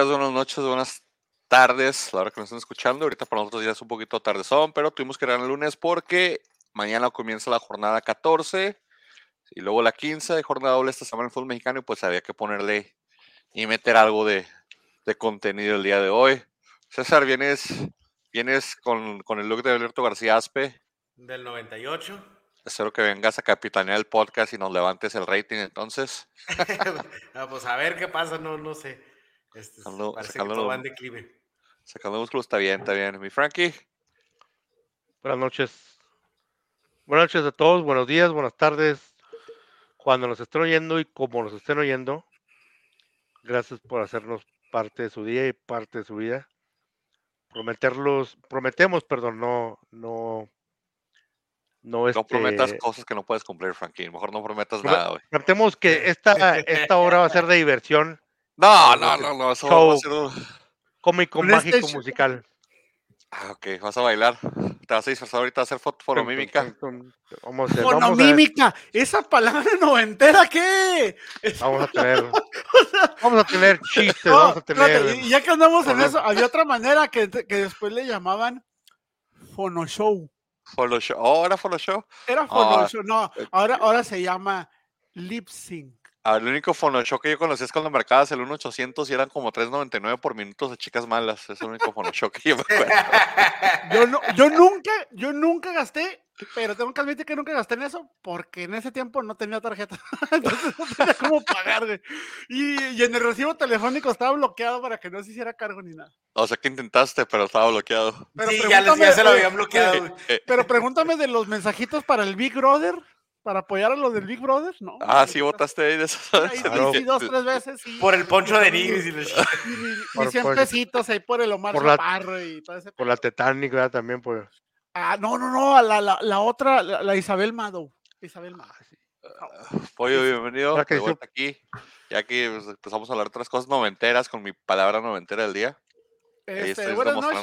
Días, buenas noches, buenas tardes, la hora que nos están escuchando. Ahorita para nosotros ya es un poquito tardezón, pero tuvimos que grabar el lunes porque mañana comienza la jornada 14 y luego la 15 de jornada doble esta semana en el fútbol mexicano y pues había que ponerle y meter algo de, de contenido el día de hoy. César, vienes, vienes con, con el look de Alberto García Aspe. Del 98. Espero que vengas a capitanear el podcast y nos levantes el rating entonces. Ah, pues a ver qué pasa, no, no sé. Este, Sacando- parece sacando que todo va en declive. Sacando músculos está bien, está bien. Mi Frankie, Buenas noches. Buenas noches a todos, buenos días, buenas tardes. Cuando nos estén oyendo y como nos estén oyendo, gracias por hacernos parte de su día y parte de su vida. Prometerlos, prometemos, perdón, no, no, no, no este, prometas cosas que no puedes cumplir, Frankie. Mejor no prometas Prome- nada, güey. prometemos que esta, esta hora va a ser de diversión, No, no, no, no. Eso va a Show. ser un- cómico, Un mágico, musical. Ah, ok, vas a bailar. Te vas a disfrazar ahorita a hacer fonomímica. Vamos a, hacer- vamos a- Fonomímica, esa palabra noventera, ¿qué? Vamos a tener, vamos a tener chistes, No, vamos a tener. y ya que andamos en eso, había otra manera que, que después le llamaban fonoshow. Follow show. Oh, ahora follow show. Era Ah, fonoshow, no, eh. ahora, ahora se llama lip sync. Ah, el único show que yo conocía es cuando marcabas el 1800 y eran como 3.99 por minutos de chicas malas. Es el único show que yo me acuerdo. Yo, no, yo nunca, yo nunca gasté, pero tengo que admitir que nunca gasté en eso porque en ese tiempo no tenía tarjeta. Entonces no tenía cómo pagar, güey. Y, y en el recibo telefónico estaba bloqueado para que no se hiciera cargo ni nada. O sea que intentaste, pero estaba bloqueado. Pero sí, ya, les- ya se lo habían bloqueado. Eh, Pero pregúntame de los mensajitos para el Big Brother, para apoyar a los del Big Brother, ¿no? ah, sí, votaste ahí de esos. Ahí Claro. sí, sí, dos, tres veces, sí. Por el poncho de Nigris y los- Y mis 100 por- pesitos ahí por el Omar por la- Chaparro y todo ese Por la Titanic, ¿verdad? También por. Ah, no, no, no, a la, la, la otra, la, la Isabel Mado. Isabel Mado. Pollo, bienvenido. Ahora que de dice- vuelta aquí. Ya que pues, empezamos a hablar de otras cosas noventeras con mi palabra noventera del día. Este, buenas noches.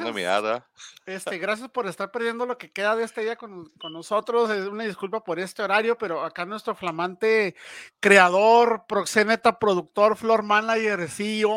Este, gracias por estar perdiendo lo que queda de este día con, con nosotros. Es una disculpa por este horario, pero acá nuestro flamante creador, proxeneta, productor, floor manager,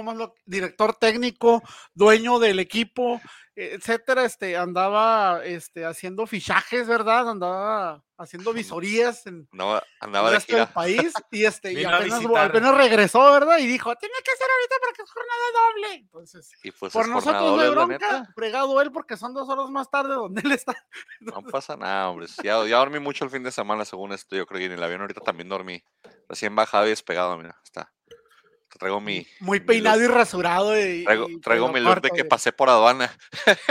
más lo- director técnico, dueño del equipo, etcétera, este, andaba este, haciendo fichajes, ¿verdad? Andaba haciendo visorías en No, andaba de gira. país y este y apenas, regresó, ¿verdad? Y dijo, tiene que ser ahorita porque es jornada doble. Entonces, Y pues por nosotros no hay doble, bronca, fregado él porque son dos horas más tarde donde él está. No pasa nada, hombre. Ya, ya dormí mucho el fin de semana, según esto. Yo creo que en el avión ahorita también dormí. Recién bajado y despegado, mira. Está. Traigo mi. Muy mi peinado y rasurado. Y, Traigo, y traigo mi look de que pasé por aduana.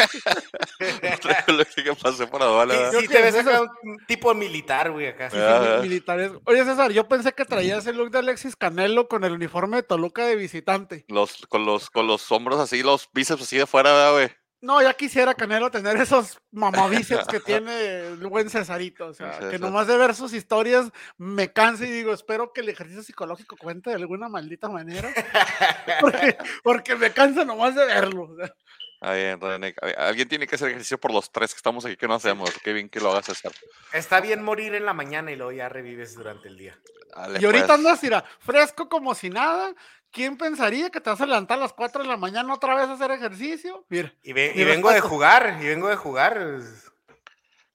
traigo el look de que pasé por aduana. Sí, te ves acá un tipo militar, güey, acá. Sí, sí, Ah. mi- militares. Oye, César, yo pensé que traías el look de Alexis Canelo con el uniforme de Toluca de visitante. Los, con, los, con los hombros así, los bíceps así de fuera, ¿verdad, güey? No, ya quisiera Canelo tener esos mamabíceps que tiene el buen Cesarito. O sea, que nomás de ver sus historias me cansa y digo, espero que el ejercicio psicológico cuente de alguna maldita manera. Porque, porque me cansa nomás de verlo. o sea. Ah, bien, René. Alguien tiene que hacer ejercicio por los tres que estamos aquí que no hacemos. Qué bien que lo hagas, César. Está bien morir en la mañana y luego ya revives durante el día. Dale, Y ahorita pues. andas, mira, fresco como si nada. ¿Quién pensaría que te vas a levantar a las 4 de la mañana otra vez a hacer ejercicio? Mira, Y, ve- y vengo de jugar, y vengo de jugar.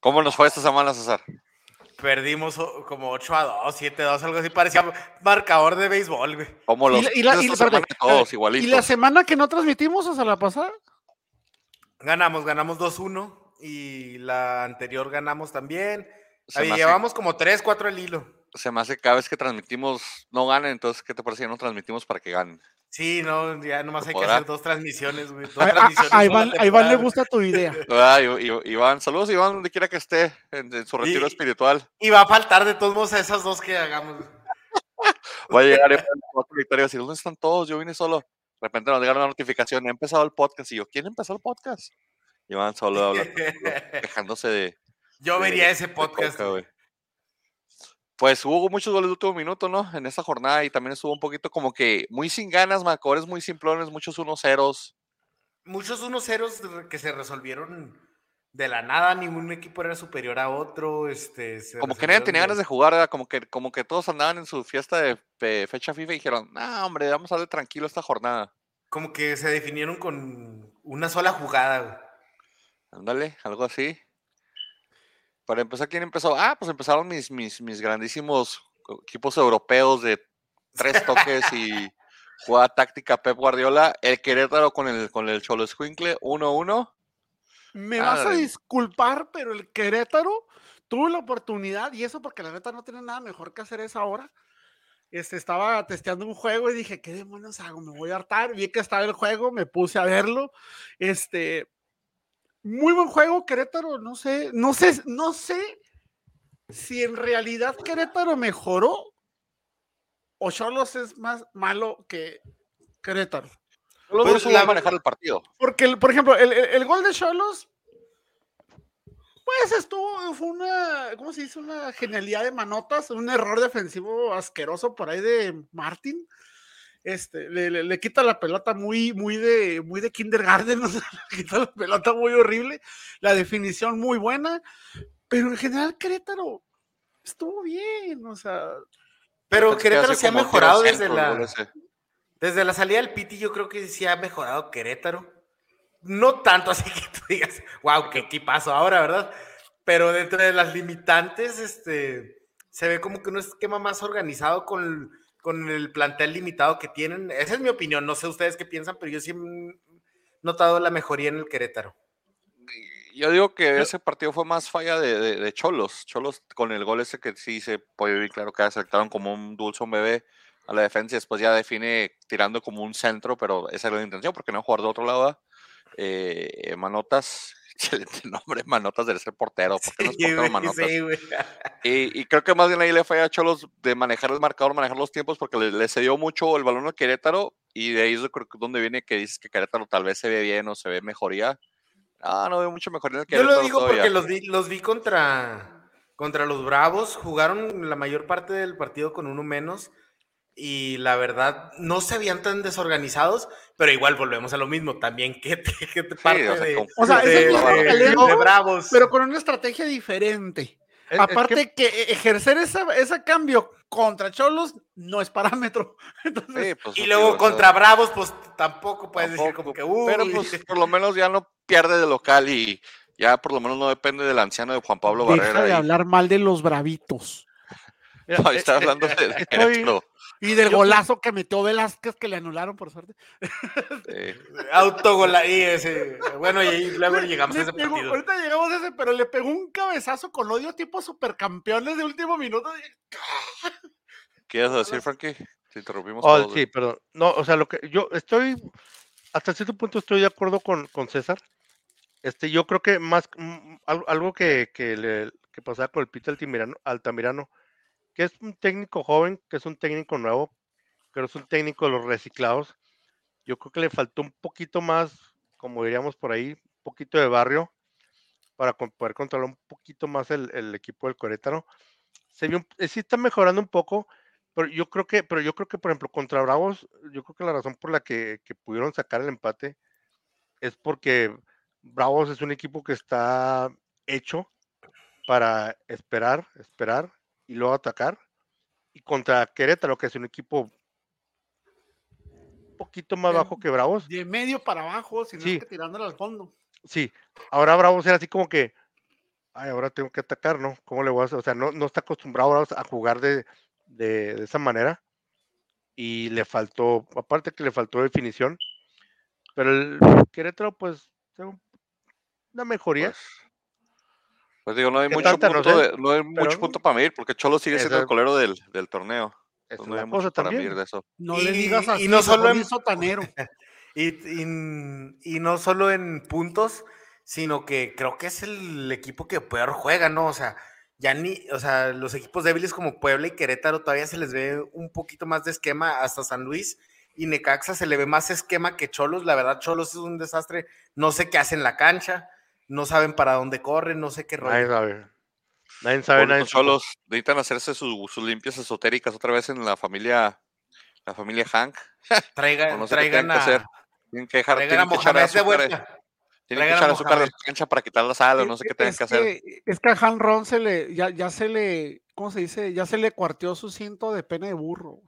¿Cómo nos fue esta semana, César? Perdimos o- como 8 a 2, 7 a 2, algo así. Parecía marcador de béisbol, güey. ¿Cómo los y la- y la- semana espérate, todos ¿y igualitos? la semana que no transmitimos sea, la pasada? Ganamos, ganamos 2-1. Y la anterior ganamos también. Ahí llevamos como 3, 4 el hilo. Se me hace que cada vez que transmitimos no ganen, entonces, ¿qué te parece que no transmitimos para que ganen? Sí, no, ya nomás hay que hacer dos transmisiones, güey. Dos A, a- transmisiones a Iván, a Iván le gusta tu idea. Ah, Iván, saludos Iván, donde quiera que esté, en, en su retiro Y- espiritual. Y va a faltar de todos modos a esas dos que hagamos. Va a llegar otro victoria y a ¿dónde están todos? Yo vine solo. De repente nos llega una notificación, ha empezado el podcast. Y yo, ¿quién empezó el podcast? Iván solo habla, quejándose de, Yo de- vería ese de podcast. Coca. Pues hubo muchos goles de último minuto, ¿no? En esta jornada y también estuvo un poquito como que muy sin ganas, marcadores muy simplones, muchos 1-0. Muchos 1-0 que se resolvieron de la nada, ningún equipo era superior a otro. Este, se Como que nadie tenía ganas de jugar, ¿verdad? Como que, como que todos andaban en su fiesta de fe- fecha FIFA y dijeron, no, hombre, vamos a darle tranquilo esta jornada. como que se definieron con una sola jugada. Ándale, algo así. Para empezar, ¿quién empezó? Ah, pues empezaron mis, mis, mis grandísimos equipos europeos de tres toques y jugada táctica Pep Guardiola. El Querétaro con el, con el Cholo Escuincle, 1-1. Me vas a disculpar, pero el Querétaro tuvo la oportunidad, y eso porque la neta no tiene nada mejor que hacer esa hora. Este, estaba testeando un juego y dije, ¿qué demonios hago? Me voy a hartar. Vi que estaba el juego, me puse a verlo. Este, muy buen juego, Querétaro. No sé, no sé, no sé si en realidad Querétaro mejoró o Cholos es más malo que Querétaro. Pues la- manejar el partido. Porque, por ejemplo, el, el- el gol de Cholos, pues estuvo, fue una, ¿cómo se dice? Una genialidad de manotas, un error defensivo asqueroso por ahí de Martin. Este, le, le- le quita la pelota muy, muy de, muy de kindergarten, o sea, le quita la pelota muy horrible, la definición muy buena, pero en general Querétaro estuvo bien, o sea, Pero que Querétaro se ha mejorado desde la, desde la salida del Piti, yo creo que sí ha mejorado Querétaro. No tanto así que tú digas, wow, qué equipazo ahora, ¿verdad? Pero dentro de las limitantes, este, se ve como que un esquema más organizado con, con el plantel limitado que tienen. Esa es mi opinión, no sé ustedes qué piensan, pero yo sí he notado la mejoría en el Querétaro. Yo digo que ese partido fue más falla de, de- de Cholos. Cholos con el gol ese que sí se puede ver claro que acertaron como un dulce un bebé a la defensa y después ya define tirando como un centro, pero esa era la intención porque no jugar de otro lado. Eh, Manotas, excelente nombre, Manotas debe ser portero, porque Sí, portero Manotas. sí. Y, y creo que más bien ahí le falla a Cholos de manejar el marcador, manejar los tiempos, porque le, le cedió mucho el balón a Querétaro y de ahí es donde viene que dices que Querétaro tal vez se ve bien o se ve mejoría. Ah, no veo mucho mejoría en el Yo Querétaro lo digo todavía. porque los vi, los vi contra, contra los Bravos, jugaron la mayor parte del partido con uno menos y la verdad no se veían tan desorganizados, pero igual volvemos a lo mismo, también que te, que te parte o sea, de, O sea, de- de- Bravos. pero con una estrategia diferente. Es- es Aparte que- que, ejercer esa, ese cambio contra Cholos no es parámetro. Entonces, Sí, pues, y luego contra Bravos, pues tampoco puedes decir como que, uy, Pero pues por lo menos ya no pierde de local y ya por lo menos no depende del anciano de Juan Pablo deja Barrera. de ahí. hablar mal de los bravitos. No, ahí está hablando de, estoy-. Y del Yo- golazo que metió Velázquez que le anularon por suerte. Sí. autogola y ese, bueno, y ahí luego llegamos a ese pegó- partido. ahorita llegamos a ese, pero le pegó un cabezazo con odio tipo supercampeones de último minuto. ¿Qué ibas a decir, Frankie? Te interrumpimos. Oh, sí, perdón. No, o sea, lo que yo estoy, hasta cierto punto estoy de acuerdo con, con César. Este, yo creo que más, algo, algo que, que, le, que pasaba con el Pita Altamirano, Altamirano, que es un técnico joven, que es un técnico nuevo, pero es un técnico de los reciclados. Yo creo que le faltó un poquito más, como diríamos por ahí, un poquito de barrio para poder controlar un poquito más el, el equipo del Corétaro. Se vio, eh, sí está mejorando un poco, pero yo creo que, pero yo creo que, por ejemplo, contra Bravos, yo creo que la razón por la que, que pudieron sacar el empate es porque Bravos es un equipo que está hecho para esperar, esperar y luego atacar. Y contra Querétaro, que es un equipo un poquito más bajo que Bravos, De medio para abajo, si no Sí. es que tirándole al fondo. Sí, ahora Bravos era así como que, ay, ahora tengo que atacar, ¿no? ¿Cómo le voy a hacer? O sea, no, no está acostumbrado Bravos a jugar de, de, de esa manera y le faltó, aparte que le faltó definición, pero el Querétaro, pues, una mejoría. Pues, pues digo, no hay ¿Qué mucho punto, de- no hay mucho pero- punto para medir, porque Cholo sigue siendo el colero del, del torneo. Esa Entonces es no hay mucho para medir de eso. No Y- le digas y así. no solo en- sotanero. Y, y- y no solo en puntos, sino que creo que es el equipo que peor juega, ¿no? O sea, ya ni, o sea, los equipos débiles como Puebla y Querétaro todavía se les ve un poquito más de esquema hasta San Luis y Necaxa se le ve más esquema que Cholos. La verdad, Cholos es un desastre. No sé qué hacen en la cancha, no saben para dónde corren, no sé qué Nadie rollo. sabe. Nadie sabe, nadie Pobrecitos supo. Cholos necesitan hacerse su- sus limpias esotéricas otra vez en la familia, la familia Hank. Traigan, no sé qué traigan tienen que hacer. a, Tienen que dejar, traigan a tienen que echar de azúcar, vuelta. tienen que Traigan a echar azúcar a la cancha para quitar la sal o no sé qué Es- tienen es que hacer. Es que a Han Ron se le, ya, ya se le, ¿cómo se dice? Ya se le cuarteó su cinto de pene de burro.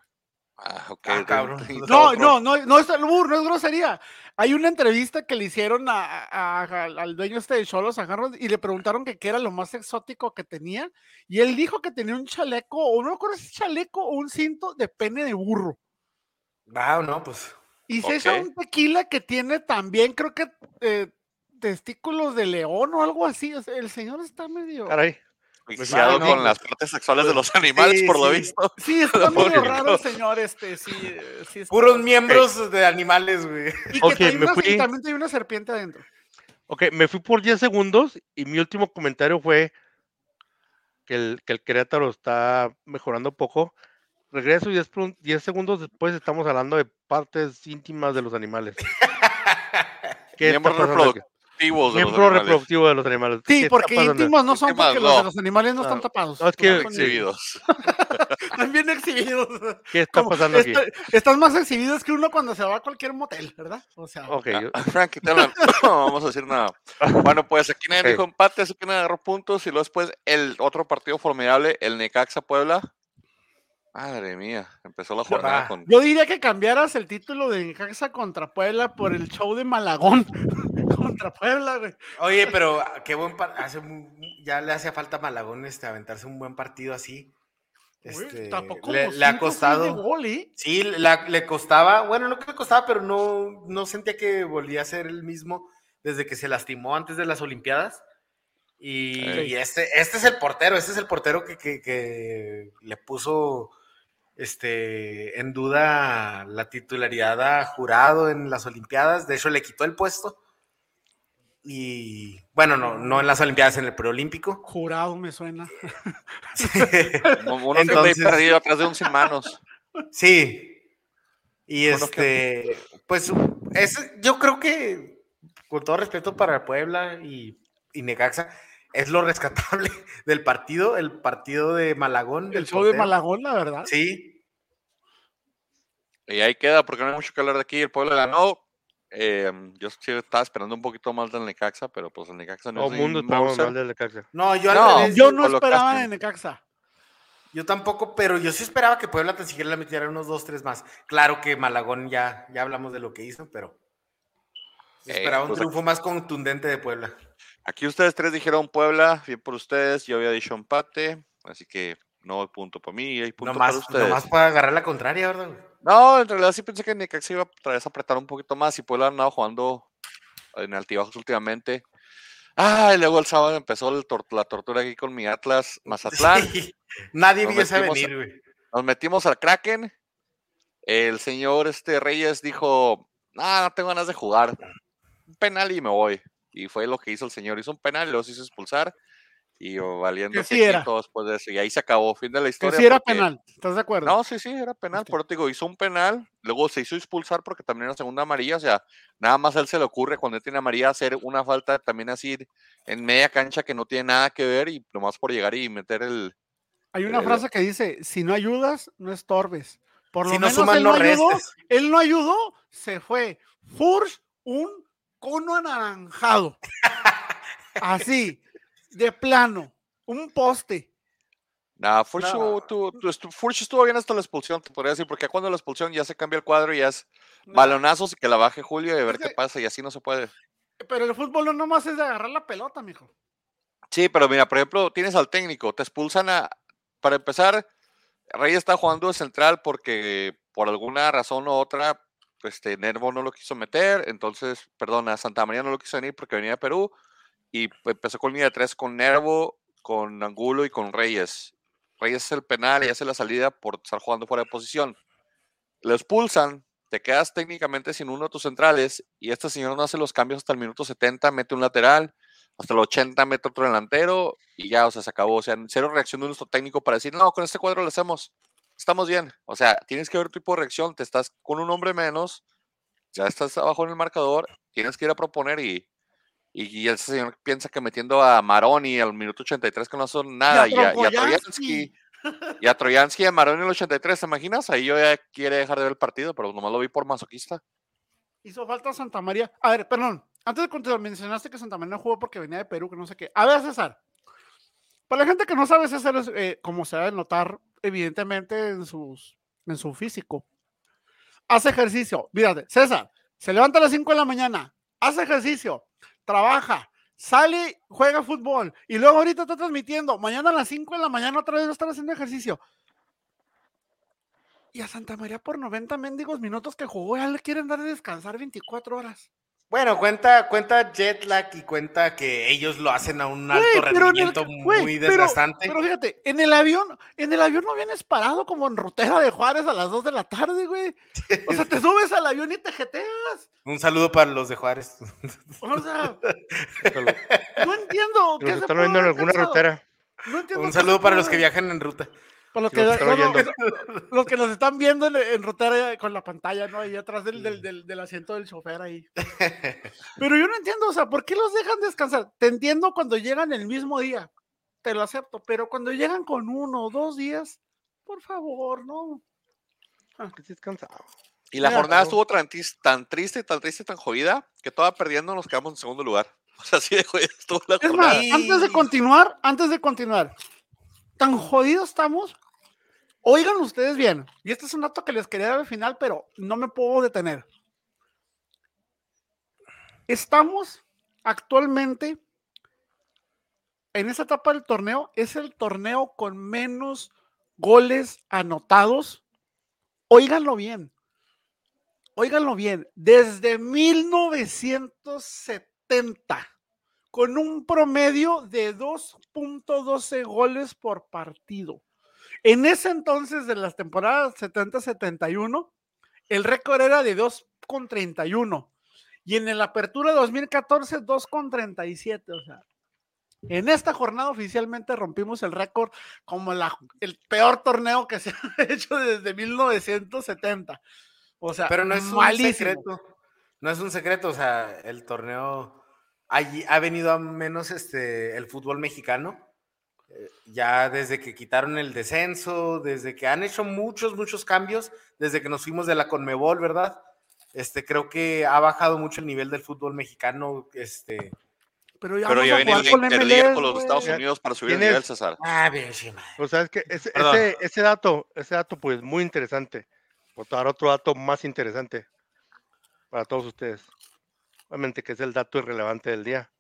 Ah, ok. Ah, de- cabrón. de- No, no, no, no es albur, no es grosería. Hay una entrevista que le hicieron a, a- a- al dueño este de Cholos, a Harold, y le preguntaron que qué era lo más exótico que tenía, y él dijo que tenía un chaleco, o no recuerdo si es chaleco o un cinto de pene de burro. Ah, no, pues. Y se echa Ok. un tequila que tiene también, creo que eh, testículos de león o algo así. o sea, el señor está medio. Caray. Viciado no, con pues, las partes sexuales de los animales, sí, por lo sí. visto. Sí, está único. raro señor, este, sí. eh, sí está- Puros miembros de animales, güey. Y que Ok, trae me una- fui. y también tiene una serpiente adentro. Ok, me fui por 10 segundos y mi último comentario fue que el, que el Querétaro está mejorando poco. Regreso y 10, prun- 10 segundos después estamos hablando de partes íntimas de los animales. ¿Qué Miembros pasando aquí? Reproductivos de los Miembro animales. reproductivo de los animales. ¿Qué Sí, porque íntimos no son porque los de los animales no están tapados. no, es que- Están Exhibidos. Están bien exhibidos. ¿Qué está Como pasando aquí? está- están más exhibidos que uno cuando se va a cualquier motel, ¿verdad? O sea, Ok, yo- Ah, hablan. No vamos a decir nada. Bueno, pues aquí nadie Ok. dijo empate, así que nadie agarró puntos. Y luego después el otro partido formidable, el Necaxa Puebla. Madre mía, empezó la jornada Ah. con. yo diría que cambiaras el título de Necaxa contra Puebla por el show de Malagón contra Puebla, güey. Oye, pero ah, qué buen par- hace ya le hacía falta a Malagón este aventarse un buen partido así. Güey, Este, tapó como le, le ha costado. gol, ¿eh? Sí, la- le costaba, bueno, no que le costaba, pero no, no sentía que volvía a ser el mismo desde que se lastimó antes de las Olimpiadas. Y este, este es el portero, este es el portero que, que- que le puso este, en duda la titularidad a jurado en las Olimpiadas. De hecho, le quitó el puesto. Y bueno, no, no en las Olimpiadas, en el preolímpico. Jurado me suena. Uno que Entonces- perdido atrás de un sin manos. Sí. Y Bueno, este, pues, es, yo creo que, con todo respeto para Puebla y, y Necaxa, es lo rescatable del partido, el partido de Malagón. El del show de. Malagón, la verdad. Sí, Y ahí queda, porque no hay mucho que hablar de aquí. El Puebla ganó. Eh, yo sí estaba esperando un poquito más del Necaxa, pero pues el Necaxa no es el mundo mal del Necaxa. no, yo al No, Yo no esperaba de Necaxa. yo tampoco, pero yo sí esperaba que Puebla tan siquiera le metiera unos dos, tres más. Claro que Malagón ya, ya hablamos de lo que hizo, pero Eh, esperaba un pues triunfo más contundente de Puebla. Aquí ustedes tres dijeron Puebla, bien por ustedes. Yo había dicho empate, así que no hay punto para mí, hay punto para Nomás, ustedes. nomás para agarrar la contraria, ¿verdad? No, en realidad sí pensé que Necaxa iba otra vez a apretar un poquito más y Puebla ha andado jugando en altibajos últimamente. Ah, y luego el sábado empezó el tor- la tortura aquí con mi Atlas Mazatlán. Sí, Nadie vio esa venir, güey. Nos metimos al Kraken. El señor este Reyes dijo, ah, no tengo ganas de jugar. Un penal y me voy. Y fue lo que hizo el señor. Hizo un penal y los hizo expulsar. Y valiendo Que sí era. quiequito después de eso. Y ahí se acabó. Fin de la Que historia. sí era porque- penal. ¿Estás de acuerdo? No, sí, sí, era penal. Ok. Por eso te digo, hizo un penal. Luego se hizo expulsar porque también era segunda amarilla. O sea, nada más a él se le ocurre cuando él tiene amarilla hacer una falta también así en media cancha que no tiene nada que ver. Y nomás por llegar y meter el, Hay una frase que dice, si no ayudas, no estorbes. Por lo Si no menos suman, él no no ayudó, restes. él no ayudó, se fue. Furch, un cono anaranjado. Así, de plano, un poste. Nah, Furch, estu- Furch estuvo bien hasta la expulsión, te podría decir, porque cuando la expulsión ya se cambia el cuadro y ya es balonazos y que la baje Julio y a ver qué pasa, y así no se puede. Pero el fútbol no nomás es de agarrar la pelota, mijo. Sí, pero mira, por ejemplo, tienes al técnico, te expulsan a. Para empezar, Reyes está jugando de central porque por alguna razón u otra, este Nervo no lo quiso meter, entonces, perdón, a Santa María no lo quiso venir porque venía de Perú, y empezó con línea de tres con Nervo, con Angulo y con Reyes. Reyes es el penal y hace la salida por estar jugando fuera de posición. Lo expulsan, te quedas técnicamente sin uno de tus centrales, y este señor no hace los cambios hasta el minuto 70, mete un lateral, hasta el 80 mete otro delantero y ya, o sea, se acabó. O sea, cero reacción de nuestro técnico para decir, no, con este cuadro lo hacemos, estamos bien. O sea, tienes que ver tu tipo de reacción, te estás con un hombre menos, ya estás abajo en el marcador, tienes que ir a proponer y, y, y ese señor piensa que metiendo a Maroni al minuto 83 que no son nada, y a, y a Trojansky. Trojansky, y a Trojansky y a Maroni el 83, ¿te imaginas? Ahí yo ya quiere dejar de ver el partido, pero nomás lo vi por masoquista. Hizo falta Santa María. A ver, perdón. Antes de continuar, mencionaste que Santa María no jugó porque venía de Perú, que no sé qué. A ver, César. Para la gente que no sabe, César es, eh, como se debe notar, evidentemente, en sus en su físico. Hace ejercicio. Mírate, César, se levanta a las 5 de la mañana, hace ejercicio, trabaja, sale, juega fútbol y luego ahorita está transmitiendo. Mañana a las 5 de la mañana otra vez va a estar haciendo ejercicio. Y a Santa María por 90 mendigos minutos que jugó, ya le quieren dar de descansar 24 horas. Bueno, cuenta, cuenta jet lag y cuenta que ellos lo hacen a un alto el rendimiento muy desgastante. Pero fíjate, en el avión, en el avión no vienes parado como en Rotera de Juárez a las 2 de la tarde, güey. O sea, te subes al avión y te jeteas. Un saludo para los de Juárez. O sea, Que lo- no entiendo. que los se están viendo en alguna rutera. No entiendo Un saludo para los que viajan en ruta. Los que que, los los que nos están viendo en, en Rotera con la pantalla, ¿no? Ahí atrás del, del, del- del asiento del chofer ahí. Pero yo no entiendo, o sea, ¿por qué los dejan descansar? Te entiendo cuando llegan el mismo día, te lo acepto, pero cuando llegan con uno o dos días, por favor, no. Que sí es cansado. Y la Mira, jornada pero- estuvo tan, tis- tan triste, tan triste, tan jodida, que toda perdiendo nos quedamos en segundo lugar. O sea, así de jodida estuvo la Es jornada. más, antes de continuar, antes de continuar, tan jodidos estamos. Oigan ustedes bien, y este es un dato que les quería dar al final, pero no me puedo detener. Estamos actualmente en esa etapa del torneo, es el torneo con menos goles anotados. Óiganlo bien. Óiganlo bien. Desde 1970 con un promedio de 2.12 goles por partido. En ese entonces de las temporadas 70-71, el récord era de 2.31 y en la apertura 2014 2.37, o sea, en esta jornada oficialmente rompimos el récord como la- el peor torneo que se ha hecho desde 1970. O sea, Pero no es un secreto. No es un secreto, o sea, el torneo allí ha venido a menos este el fútbol mexicano. Eh, Ya desde que quitaron el descenso, desde que han hecho muchos, muchos cambios, desde que nos fuimos de la Conmebol, ¿verdad? Este, creo que ha bajado mucho el nivel del fútbol mexicano. Este, Pero ya Pero ya viene con Interliga con los. Estados Unidos para subir el nivel, César. ah, bien, sí, madre. O sea, es que ese, ese dato, ese dato, pues, muy interesante. Por dar otro dato más interesante para todos ustedes. Obviamente que es el dato irrelevante del día.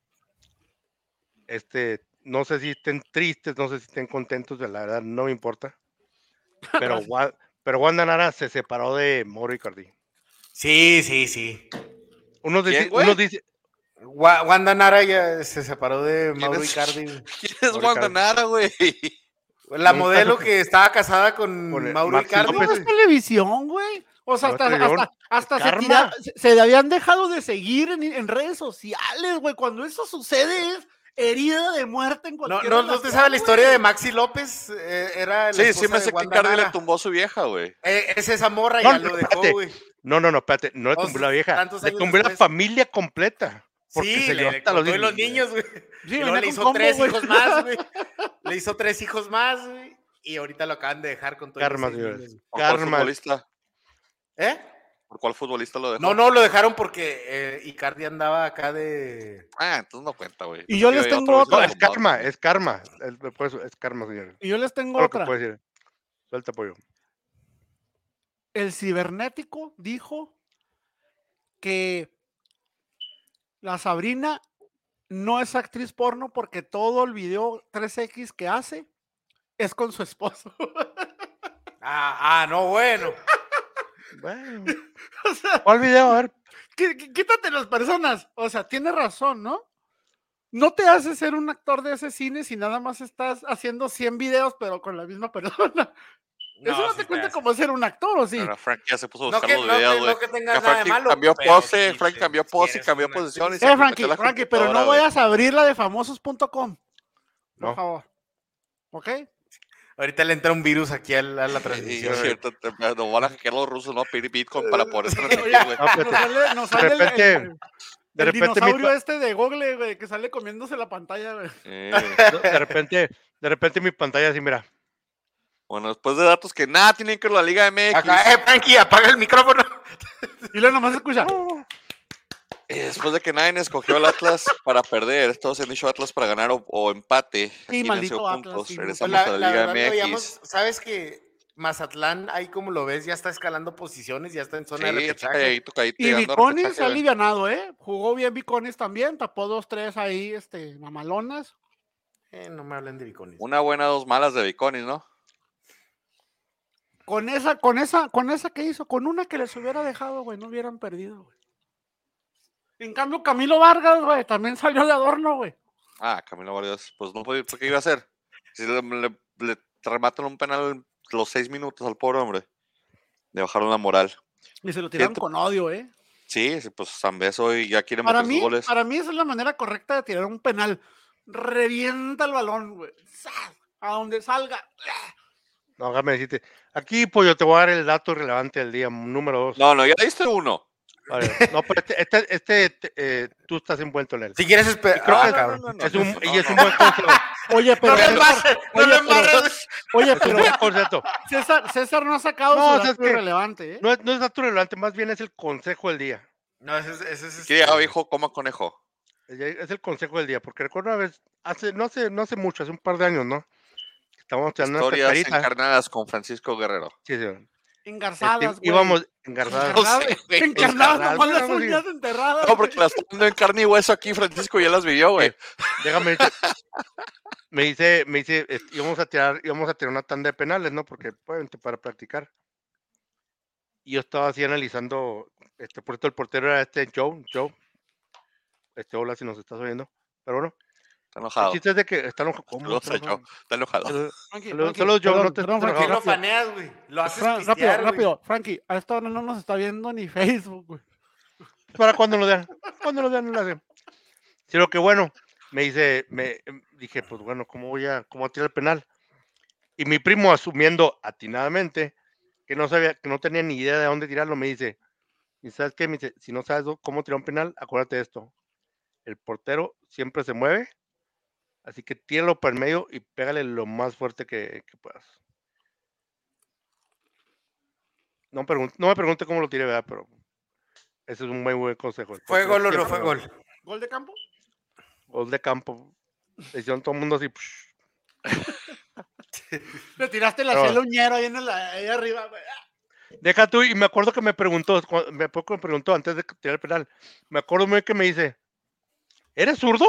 Este, no sé si estén tristes, no sé si estén contentos, de la verdad no me importa. Pero, pero Wanda Nara se separó de Mauro Icardi. Sí, sí, sí. Unos, ¿Quién, dice, güey? unos dice, Wa- Wanda Nara ya se separó de Mauro? Icardi. ¿Quién es Ahorita- Guantanara, güey? La modelo que estaba casada con, Con Mauro Icardi. ¿Cómo López. es televisión, güey? O sea, hasta, hasta, hasta tira- se, se habían dejado de seguir en, en redes sociales, güey. Cuando eso sucede es herida de muerte en No, cualquier no, ¿no te relación, sabe la historia de Maxi López? Eh, era la Sí, sí me sé que Cardi le tumbó a su vieja, güey. Eh, es esa morra, No, ya no, lo dejó, güey. no, no, no, espérate, no le tumbó la vieja, le tumbó la familia completa. Porque Sí, se le, hasta los y los niños. niños, güey. Sí, le hizo combo, tres hijos más, güey. Le hizo tres hijos más, güey. Y ahorita lo acaban de dejar con todo. Karma, señores. ¿Por cuál Karma. ¿Eh? ¿Por cuál futbolista lo dejó? No, no, lo dejaron porque eh, Icardi andaba acá de. Ah, entonces no cuenta, güey. Y yo les que tengo No, vez es karma, es karma. Es, por eso, es karma, señores. Y yo les tengo que otra. puede decir. Suelta pollo. El cibernético dijo que la Sabrina no es actriz porno porque todo el video 3X que hace es con su esposo. Ah, ah, no, bueno. Bueno. o sea, ¿Cuál video? A ver. Quí- quí- Quítate las personas. O sea, tiene razón, ¿no? No te hace ser un actor de ese cine si nada más estás haciendo 100 videos, pero con la misma persona. Eso no sí te cuenta como ser un actor, ¿o sí? Pero Frank ya se puso a No buscar que, los no, videos, que, güey. no que Que tengas nada de Frankie malo. cambió pose, sí, Frank cambió pose y cambió una posición y se Eh, Frankie, Frankie, pero no vayas a abrir la de famosos.com. Por favor. ¿Ok? Ahorita le entra un virus aquí a la, a transmisión. es güey. cierto, te- nos van a hackear los rusos, ¿no? Pedir Bitcoin para poder transmitir, güey. No, Nos sale, nos De sale el- repente, el, de el repente, mi dinosaurio pa- este de Google, güey, que sale comiéndose la pantalla, güey. Eh, de repente, de repente mi pantalla así, mira. Bueno, después de datos que nada tienen que ver con la Liga MX. Acá, eh, Frankie, apaga el micrófono. Y luego nomás escucha. Y después de que nadie escogió al Atlas para perder, todos han dicho Atlas para ganar o, o empate. Sí, Aquí maldito Atlas, puntos. sí, no. Regresamos La, a la la Liga verdad, MX. sabes que Mazatlán, ahí como lo ves, ya está escalando posiciones, ya está en zona de Sí, está repechaje. Y se ha alivianado, ¿eh? Jugó bien Viconis también, tapó dos, tres ahí, este, mamalonas. Eh, no me hablen de Viconis. Una buena, dos malas de Viconis, ¿no? Con esa, con esa, con esa que hizo, con una que les hubiera dejado, güey, no hubieran perdido, güey. En cambio, Camilo Vargas, güey, también salió de adorno, güey. Ah, Camilo Vargas, pues no podía, ¿por qué iba a hacer? Si le, le- le rematan un penal los seis minutos al pobre hombre. Le bajaron la moral. Y se lo tiraron con odio, ¿eh? Sí, sí, pues Zambés hoy ya quiere Para meter mí, sus goles. para mí esa es la manera correcta de tirar un penal. Revienta el balón, güey. A donde salga. No, déjame decirte. Aquí, pues yo te voy a dar el dato relevante del día, número dos. No, no, ya diste uno. Vale, No, pero este, este, este, eh, tú estás envuelto en él. Si quieres esperar. Creo que no, cabrón. no, no, es un, no, y es un buen consejo. Oye, pero. No me embarres, no oye, me pero- embarres. Oye, Es un pero buen concepto. César, César no ha sacado No, su dato irrelevante, ¿eh? No es, no es dato relevante, más bien es el consejo del día. No, ese es. Ese es ¿Qué llegaba, este, hijo? Coma conejo. Es el consejo del día, porque recuerdo una vez, hace, no hace, no hace mucho, hace un par de años, ¿no? Estábamos Historias encarnadas con Francisco Guerrero. Sí, sí. Engarzadas, güey. íbamos engarzados. Encarnadas, No sé, güey. encarnadas, Encarnadas, nomás las uñas enterradas. No, porque las dando en carne y hueso aquí, Francisco ya las vivió, güey. Déjame decir, me dice, me dice, íbamos a tirar, íbamos a tirar una tanda de penales, ¿no? Porque, obviamente, para practicar. Y yo estaba así analizando, este, por esto el portero era este Joe, Joe. Este, hola si nos estás oyendo. Pero bueno, Está el enojado. chiste es de que están enojado. ¿Cómo? Saludos Está a Joe. enojado? Está enojado. Saludos, Joe, no te- Frankie, ¿Por qué lo faneas, güey? Lo haces rápido, güey. rápido, Frankie, a esta hora no nos está viendo ni Facebook, güey. Para cuando lo vean. Cuando lo vean, no lo hacen. Sino que bueno, me dice, me em, dije, pues bueno, ¿cómo voy a, cómo a tirar el penal? Y mi primo, asumiendo atinadamente que no sabía, que no tenía ni idea de dónde tirarlo, me dice, ¿y sabes qué? Me dice, si no sabes cómo tirar un penal, acuérdate de esto. El portero siempre se mueve, así que tíralo por el medio y pégale lo más fuerte que, que puedas. No, pregun- no me pregunte cómo lo tiré, ¿verdad? Pero ese es un muy buen consejo. ¿Fue gol o no fue gol? ¿Gol de campo? Gol de campo. Le hicieron todo el mundo así. Le tiraste la uñero ahí, en ahí arriba. Deja tú, y me acuerdo que me preguntó, me acuerdo que me preguntó antes de que tirar el penal, me acuerdo muy bien que me dice, ¿eres zurdo?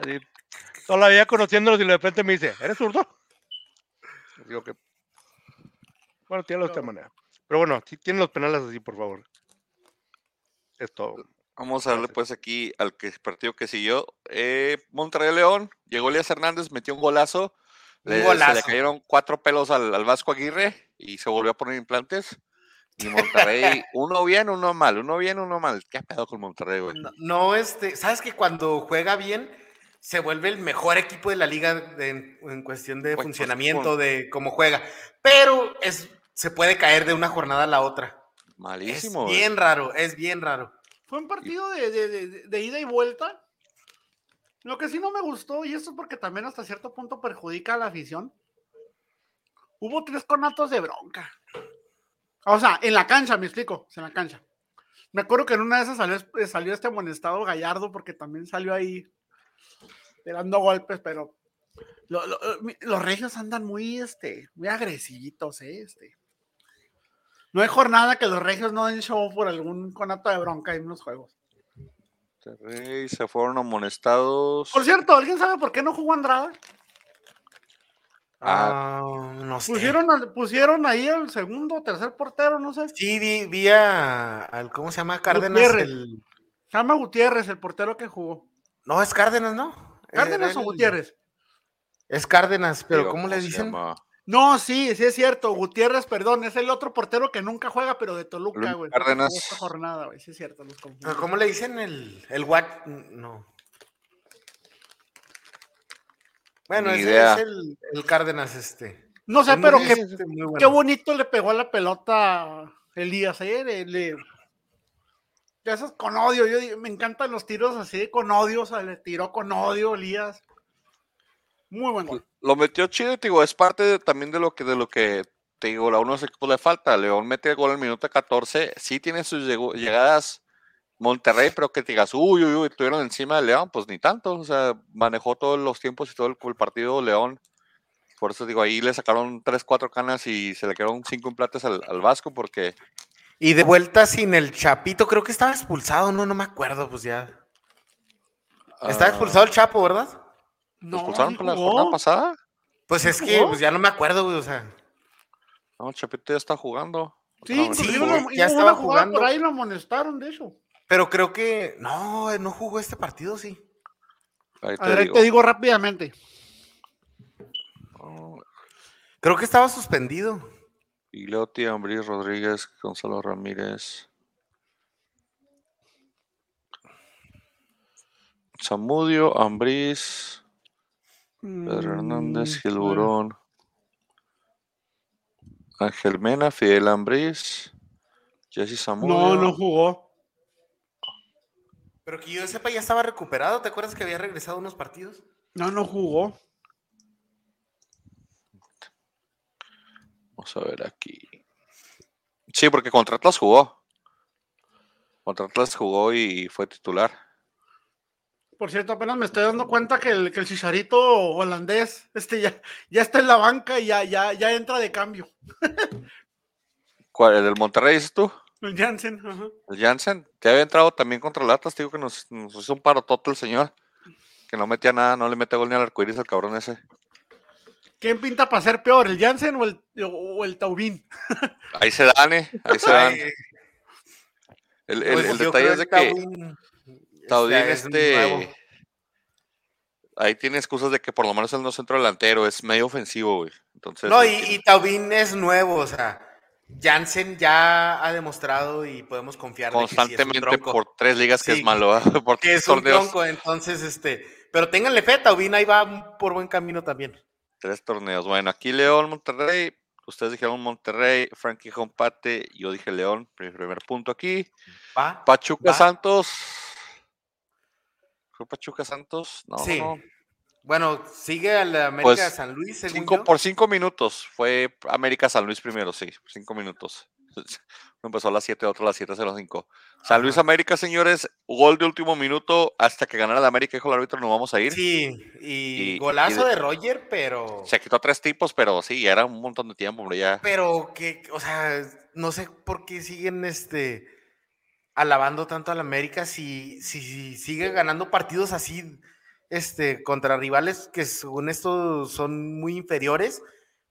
Así, toda la vida conociéndolos y de repente me dice, ¿eres zurdo? Digo que, bueno, tíralo de esta manera. Pero bueno, si tienen los penales así, por favor. Es todo. Vamos a darle pues aquí al que, partido que siguió. Eh, Monterrey León, llegó Elías Hernández, metió un golazo. Un Le, se le golazo. cayeron cuatro pelos al, al Vasco Aguirre y se volvió a poner implantes. Y Monterrey, uno bien, uno mal, uno bien, uno mal. ¿Qué ha pedo con Monterrey, güey? No, no, este, sabes que cuando juega bien se vuelve el mejor equipo de la liga de- en, en cuestión de pues, funcionamiento, de cómo juega, pero es, se puede caer de una jornada a la otra. Malísimo. es güey. bien raro, es bien raro. Fue un partido de, de- de- de ida y vuelta. Lo que sí no me gustó, y esto es porque también hasta cierto punto perjudica a la afición, hubo tres conatos de bronca. O sea, en la cancha, me explico, en la cancha. Me acuerdo que en una de esas salió, eh, salió este amonestado Gallardo porque también salió ahí dando golpes, pero lo- lo- eh, los regios andan muy, este, muy agresivitos, ¿eh? Este. No hay jornada que los regios no den show por algún conato de bronca en unos juegos. Se fueron amonestados. Por cierto, ¿alguien sabe por qué no jugó Andrada? Ah. Ah, no sé. Pusieron, al- pusieron ahí el segundo o tercer portero, no sé. Sí, vi, vi a- al, ¿cómo se llama? Cárdenas. Gutiérrez. el- Se llama Gutiérrez, el portero que jugó. No, es Cárdenas, ¿no? ¿Cárdenas Era o el- Gutiérrez? Es Cárdenas, pero Digo, ¿cómo le dicen? llama? No, sí, sí es cierto. Gutiérrez, perdón, es el otro portero que nunca juega, pero de Toluca, güey. Cárdenas. Esta jornada, güey. Sí es cierto, los ¿Cómo le dicen el, el what? No. Bueno, ese idea. es el, el Cárdenas este. No sé, pero qué, este, qué bueno. bonito le pegó a la pelota Elías, ¿eh? Le, le- Ya esas con odio. Yo digo, me encantan los tiros así con odio. O sea, le tiró con odio Elías. Muy buen gol. Lo metió chido, te digo, es parte de- también de lo que de lo que te digo, a unos equipos le falta. León mete el gol en el minuto 14, sí tiene sus llegadas Monterrey, pero que te digas, uy, uy, uy, estuvieron encima de León, pues ni tanto. O sea, manejó todos los tiempos y todo el, el partido León. Por eso digo, ahí le sacaron 3, 4 canas y se le quedaron 5 emplates al, al Vasco porque Y de vuelta sin el Chapito, creo que estaba expulsado, no, no me acuerdo, pues ya. Estaba ah, expulsado el Chapo, ¿verdad? ¿Lo No, expulsaron sí por la jornada pasada? Pues es que pues ya no me acuerdo, güey, o sea. No, el Chapito ya está jugando. Sí, sí, lo- ya estaba jugando. Por ahí lo amonestaron, de hecho. Pero creo que. No, no jugó este partido, sí. Ahí A te ver, ahí digo. te digo rápidamente. Oh, Creo que estaba suspendido. Igliotti, Ambris, Rodríguez, Gonzalo Ramírez. Zamudio, Ambriz, Pedro Hernández, Mm, Gilburón, Ángel Mena, Fidel Ambriz, Jesse Zamudio. No, no jugó. Pero que yo sepa, ya estaba recuperado. ¿Te acuerdas que había regresado unos partidos? No, no jugó. Vamos a ver aquí. Sí, porque contra Atlas jugó. Contra Atlas jugó y fue titular. Por cierto, apenas me estoy dando cuenta que el, que el chicharito holandés este ya, ya está en la banca y ya, ya, ya entra de cambio. ¿Cuál? ¿El del Monterrey dices tú? El Jansen, ajá. El Jansen, que había entrado también contra el Atlas, digo que nos, nos hizo un parotote el señor. Que no metía nada, no le mete gol ni al arcoíris al cabrón ese. ¿Quién pinta para ser peor, el Jansen o el, o el Taubín? Ahí se dan, eh. Ahí se dan. El, el- pues el yo detalle es de que Taubín, es este. Ahí tiene excusas de que por lo menos él no es centro delantero, es medio ofensivo, güey. Entonces. No, y, y Taubín es nuevo, o sea. Jansen ya ha demostrado y podemos confiar de que sí es un constantemente por tres ligas que Sí. es malo, ¿verdad? por que es un torneos. tronco, entonces, este, pero ténganle fe, Taubín ahí va por buen camino también. Tres torneos. Bueno, aquí León, Monterrey. Ustedes dijeron Monterrey, Frankie dijo empate, yo dije León, primer punto aquí. Va. Pachuca Va. Santos. ¿Fue Pachuca Santos? No, Sí. no. Bueno, sigue al América Pues, San Luis, según Cinco, yo. por cinco minutos. Fue América San Luis primero, sí. Cinco minutos. Uno empezó a las 7, otro a las 7.05. San Luis. América, señores, gol de último minuto hasta que ganara la América, dijo el árbitro, nos vamos a ir. Sí, y, Y- golazo y de- de Roger, pero. Se quitó a tres tipos, pero sí, ya era un montón de tiempo, hombre, ya. Pero que, o sea, no sé por qué siguen este alabando tanto al América si, si, si sigue ganando partidos así este contra rivales que según esto son muy inferiores,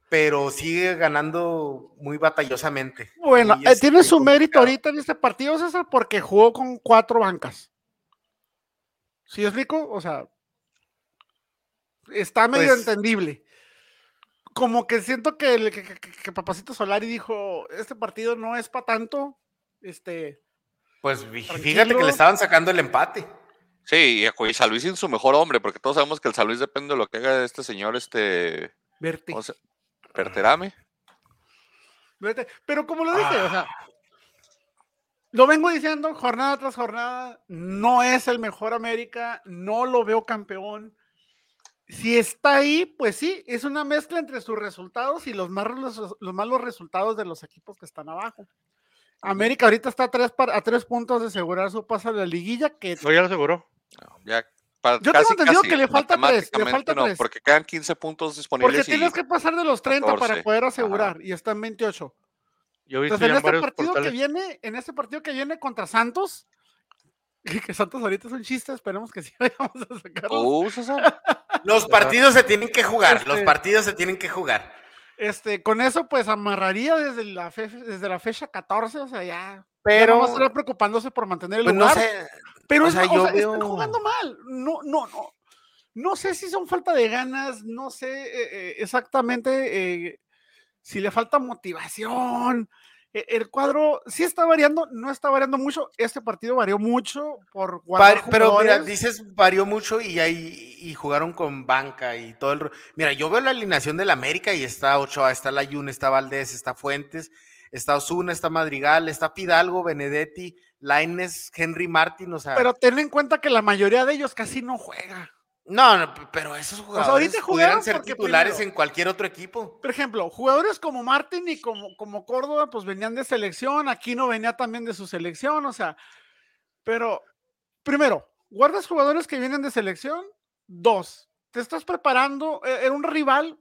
pero sigue ganando muy batallosamente. Bueno, eh, es tiene su mérito ahorita en este partido, César, porque jugó con cuatro bancas. ¿Sí explico? O sea, está medio Pues- entendible. Como que siento que, el- que, que- que Papacito Solari dijo, este partido no es para tanto. Este, Pues fí- fíjate que le estaban sacando el empate. Sí, y San Luis sin su mejor hombre, porque todos sabemos que el San Luis depende de lo que haga este señor, este. verte, ¿cómo se- Perterame. verte. Pero como lo dije, o sea, lo vengo diciendo jornada tras jornada, no es el mejor América, no lo veo campeón. Si está ahí, pues sí, es una mezcla entre sus resultados y los, malos, los malos resultados de los equipos que están abajo. América ahorita está a tres, par- a tres puntos de asegurar su paso a la liguilla, que No, ya lo aseguró. No, ya, pa- Yo tengo casi, entendido casi, que le falta tres, le falta no, tres. porque quedan 15 puntos disponibles. porque y- tienes que pasar de los 30 para 14, poder ajá. asegurar, y está en 28. Yo he visto Entonces, ya en este partido que viene, en este partido que viene contra Santos, que Santos ahorita es un chiste, esperemos que sí vayamos a sacarlos. Uh. Los partidos se tienen que jugar, los Este- partidos se tienen que jugar. Este, con eso, pues amarraría desde la, fe- desde la fecha 14, o sea, ya. Pero- no preocupándose por mantener el Pues no lugar. sé, pero o es- sea, o están jugando mal. No, no, no. No sé si son falta de ganas, no sé eh, eh, exactamente eh, si le falta motivación. E- El cuadro sí está variando, no está variando mucho. Este partido varió mucho por Vari- pero mira, dices varió mucho y ahí y jugaron con banca y todo el Mira, yo veo la alineación del América y está Ochoa, está Layun, está Valdés, está Fuentes, está Osuna, está Madrigal, está Fidalgo, Benedetti, Laines, Henry Martin, o sea, Pero ten en cuenta que la mayoría de ellos casi no juega. no, no, pero esos jugadores pudieran jugaron ser titulares primero- en cualquier otro equipo. Por ejemplo, jugadores como Martin y como, como Córdoba, pues venían de selección, Aquino venía también de su selección, o sea, Pero, primero, guardas jugadores que vienen de selección. Dos, te estás preparando. e- Era un rival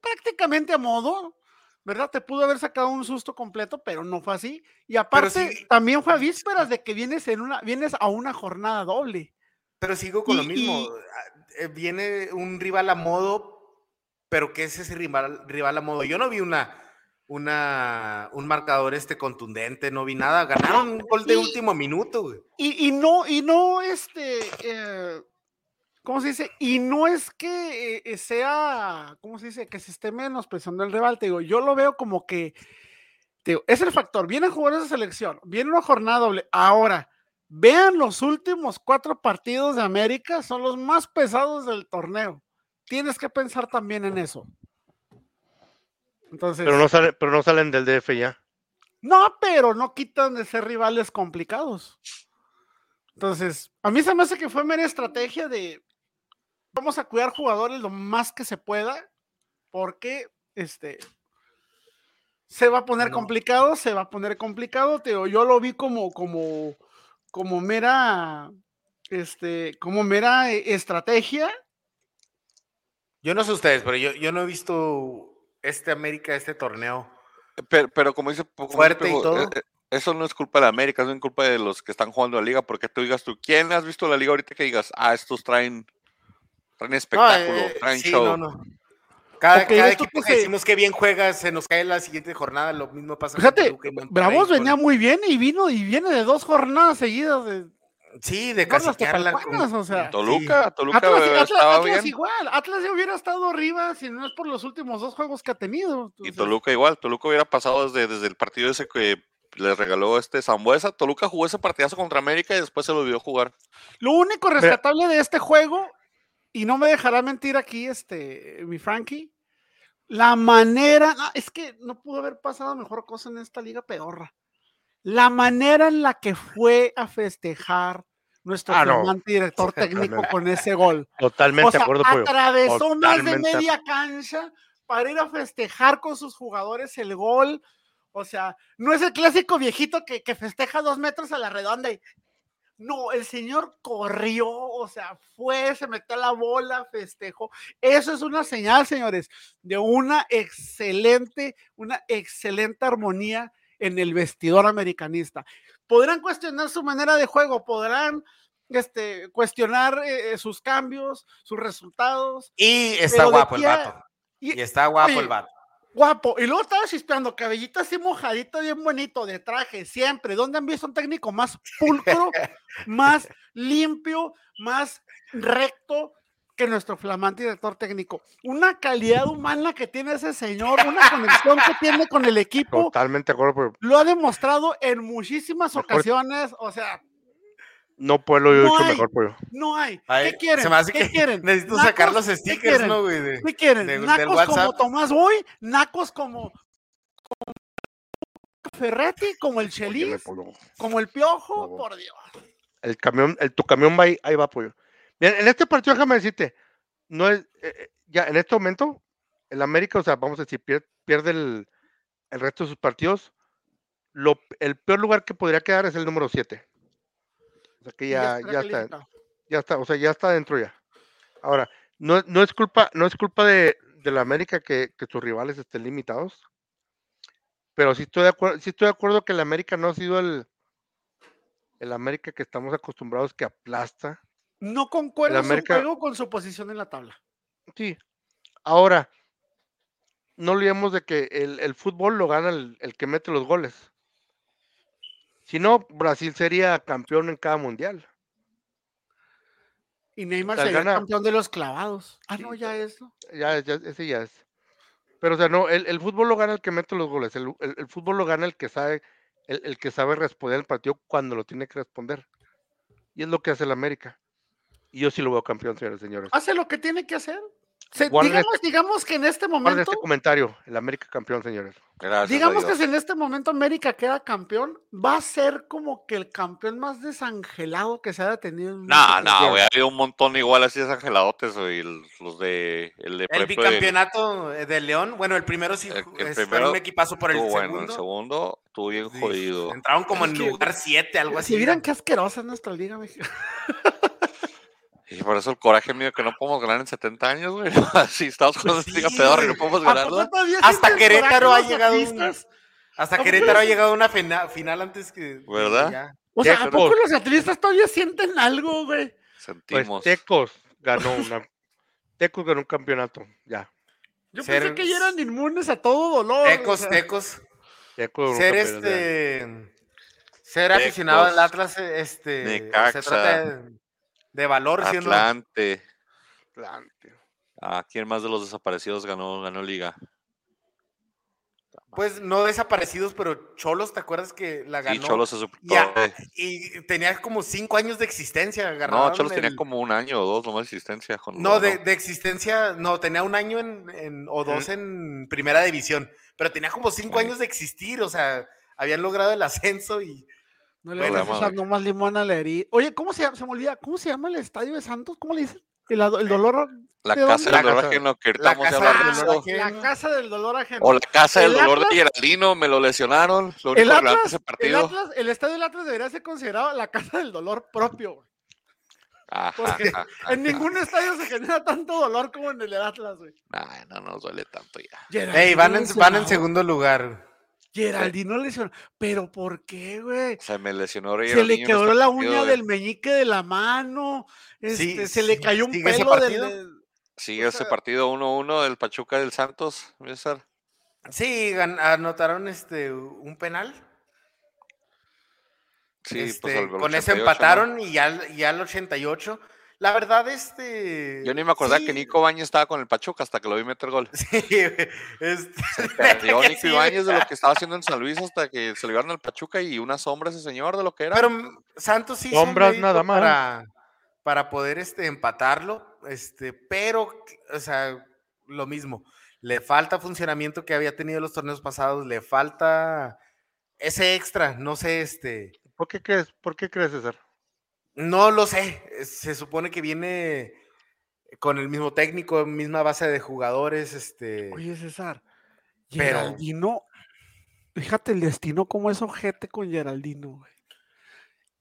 prácticamente a modo, ¿verdad? Te pudo haber sacado un susto completo, pero no fue así. Y aparte, sí- también fue a vísperas de que vienes en una, vienes a una jornada doble. Pero sigo con lo mismo. y- eh, Viene un rival a modo, pero ¿qué es ese rival, rival a modo? Yo no vi una, una, un marcador este contundente, no vi nada. Ganaron un gol de Y- último minuto, güey. Y, y no, y no, este, eh, ¿cómo se dice? Y no es que eh, sea, ¿cómo se dice? Que se esté menospreciando el rival, te digo, yo lo veo como que, te digo, es el factor, vienen jugadores de selección, viene una jornada doble, ahora, vean los últimos cuatro partidos de América, son los más pesados del torneo, tienes que pensar también en eso. Entonces, Pero no, sale, pero no salen del DF ya. no, pero no quitan de ser rivales complicados. Entonces, a mí se me hace que fue mera estrategia de vamos a cuidar jugadores lo más que se pueda, porque este se va a poner No. complicado, se va a poner complicado. Te digo, yo lo vi como, como, como mera, este, como mera estrategia. Yo no sé ustedes, pero yo, yo no he visto este América, este torneo. Pero, pero como dice, como dice Fuerte y todo. eh, eh, eso no es culpa de América, eso es culpa de los que están jugando la liga, porque tú digas tú, ¿quién has visto la liga ahorita que digas, ah, estos traen, traen No, espectáculo, eh, traen sí, show? no, no. Cada, cada equipo que decimos que bien juega, se nos cae la siguiente jornada, lo mismo pasa con Fíjate, Monterrey Bravos con- venía muy bien y vino y viene de dos jornadas seguidas de Sí, de con- tepalcuanas, o sea. Toluca, Toluca Atlas, eh, Atlas- estaba Atlas bien. igual, Atlas ya hubiera estado arriba si no es por los últimos dos juegos que ha tenido. Y Toluca igual, Toluca hubiera pasado desde, desde el partido ese que le regaló este Zambuesa. Toluca jugó ese partidazo contra América y después se lo vio jugar. Lo único rescatable de este juego, y no me dejará mentir aquí este mi Frankie, la manera, no, es que no pudo haber pasado mejor cosa en esta liga pedorra. La manera en la que fue a festejar nuestro Ah, no. director técnico con ese gol. Totalmente O sea, de acuerdo, atravesó más de media cancha para ir a festejar con sus jugadores el gol. O sea, no es el clásico viejito que, que festeja dos metros a la redonda y. No, el señor corrió, o sea, fue, se metió la bola, festejó. Eso es una señal, señores, de una excelente, una excelente armonía en el vestidor americanista. Podrán cuestionar su manera de juego, podrán este, cuestionar eh, sus cambios, sus resultados. Y está guapo el vato. Y, Y está guapo oye, el vato. Guapo. Y luego estaba chispeando, cabellito así mojadito, bien bonito, de traje, siempre. ¿Dónde han visto un técnico más pulcro, más limpio, más recto que nuestro flamante director técnico? Una calidad humana que tiene ese señor, una conexión que tiene con el equipo, Totalmente acuerdo, lo ha demostrado en muchísimas Mejor- ocasiones. O sea, No puedo lo he No hay. mejor, Pollo. no hay. Ay, ¿Qué quieren? Se me hace ¿Qué que quieren? necesito ¿Nacos? sacar los ¿Qué stickers? ¿no, güey? De- ¿Qué quieren? de- del ¿Nacos como. Tomás Boy? ¿Nacos como, como Ferretti? ¿Como el Chelis? ¿Como el Piojo? No. Por Dios. El camión, el, tu camión va ahí, ahí va, Pollo. Bien, en este partido, déjame decirte, no es, eh, eh, ya en este momento, el América, o sea, vamos a decir, pier- pierde, el, el resto de sus partidos. Lo, el peor lugar que podría quedar es el número 7. O sea que ya, ya está, ya está, o sea, ya está dentro ya. Ahora, no, no es culpa, no es culpa de, de la América que, que sus rivales estén limitados. Pero sí estoy de acuerdo, sí estoy de acuerdo que el América no ha sido el, el América que estamos acostumbrados que aplasta. No concuerda América- juego con su posición en la tabla. Sí. Ahora, no olvidemos de que el, el fútbol lo gana el, el que mete los goles. Si no, Brasil sería campeón en cada mundial. Y Neymar sería gana- campeón de los clavados. Ah, no, ya eso. Ya, ya, ese ya es. Pero, o sea, no, el, el fútbol lo gana el que mete los goles. El, el- el fútbol lo gana el que sabe, el, el que sabe responder el partido cuando lo tiene que responder. Y es lo que hace el América. Y yo sí lo veo campeón, señores y señores. Hace lo que tiene que hacer. Se- digamos, digamos que en este Guarden momento, este comentario. El América campeón, señores. Gracias digamos que si en este momento América queda campeón, va a ser como que el campeón más desangelado que se haya tenido. en No, güey, ha habido un montón igual así desangeladotes, güey, los de, el de, El bicampeonato de León, bueno, el primero sí El- el es- fue primero un equipazo por el segundo. bueno, el segundo estuvo bien sí, jodido. Entraron como Es en que, lugar 7, algo así. Si vieran qué asquerosa es nuestra liga mexicana. Y por eso el coraje mío que no podemos ganar en 70 años, güey. Así estamos con Pues esta liga sí, pedorra y no podemos ¿A poco ganarla. todavía Hasta Querétaro ha llegado un- atlistas? Hasta ¿A poco Querétaro ha llegado a una fina- final antes que. ¿Verdad? ya. O sea, ¿a poco los atlistas todavía sienten algo, güey? Pues Sentimos. Tecos ganó una. Tecos ganó un campeonato. Ya. Yo Ser- pensé que ya eran inmunes a todo dolor. o Tecos, sea, tecos. Tecos Ser campeones, ya. este. Ser aficionado al Atlas, este. Necaxa, se trata de, de valor, siendo. Atlante. Atlante. ¿A quién más de los desaparecidos ganó, ganó liga? Pues no desaparecidos, pero Cholos, ¿te acuerdas que la Sí, ganó? Cholos se supo. Ya, y tenía como cinco años de existencia. No, Cholos tenía como un año o dos nomás de existencia. Con No, de, de existencia, no, tenía un año en, en- o dos en primera división, pero tenía como cinco Sí. años de existir, o sea, habían logrado el ascenso y No le vayas a echar nomás limón a la herida. Oye, ¿cómo se llama? Se me olvida. ¿Cómo se llama el estadio de Santos? ¿Cómo le dicen? El, el dolor. La ¿de casa del dolor La ajeno, que ahorita la casa hablar de del eso. dolor La ajeno. casa del dolor ajeno. O la casa del El dolor de Atlas- Geraldino, me lo lesionaron. Lo único El de Atlas, ese el partido. Atlas, el estadio del Atlas debería ser considerado la casa del dolor propio. güey. Ajá, Porque ajá, En ajá. ningún estadio se genera tanto dolor como en el del Atlas, güey. Nah, no nos duele tanto ya. Ey, van, en, van en segundo lugar. Geraldino lesionó. ¿Pero por qué, güey? Se me lesionó Se le quebró este la partido, uña güey. del meñique de la mano. Sí, Este, se le sí, cayó un ¿sigue ese pelo del, del- Sigue o ese partido 1-1 del Pachuca del Santos, César. Sí, anotaron este un penal. Sí, este, pues al- al con ese 88, ¿no? empataron y ya, al- ya al 88. La verdad, este. Yo ni me acordaba sí, que Nico Bañez estaba con el Pachuca hasta que lo vi meter gol. Sí, este, Perdió Nico sí, Ibáñez de lo que estaba haciendo en San Luis hasta que se lo llevaron al Pachuca y una sombra ese señor de lo que era. Pero mm, Santos sí Sombras nada más. Para, para poder este, empatarlo, este, pero, o sea, lo mismo. Le falta funcionamiento que había tenido los torneos pasados, le falta ese extra, no sé, este, ¿Por qué crees? ¿Por qué crees, César? No lo sé. eh, Se supone que viene con el mismo técnico, misma base de jugadores, este. Oye, César. Pero- Geraldino. Fíjate el destino como es ojete con Geraldino, güey.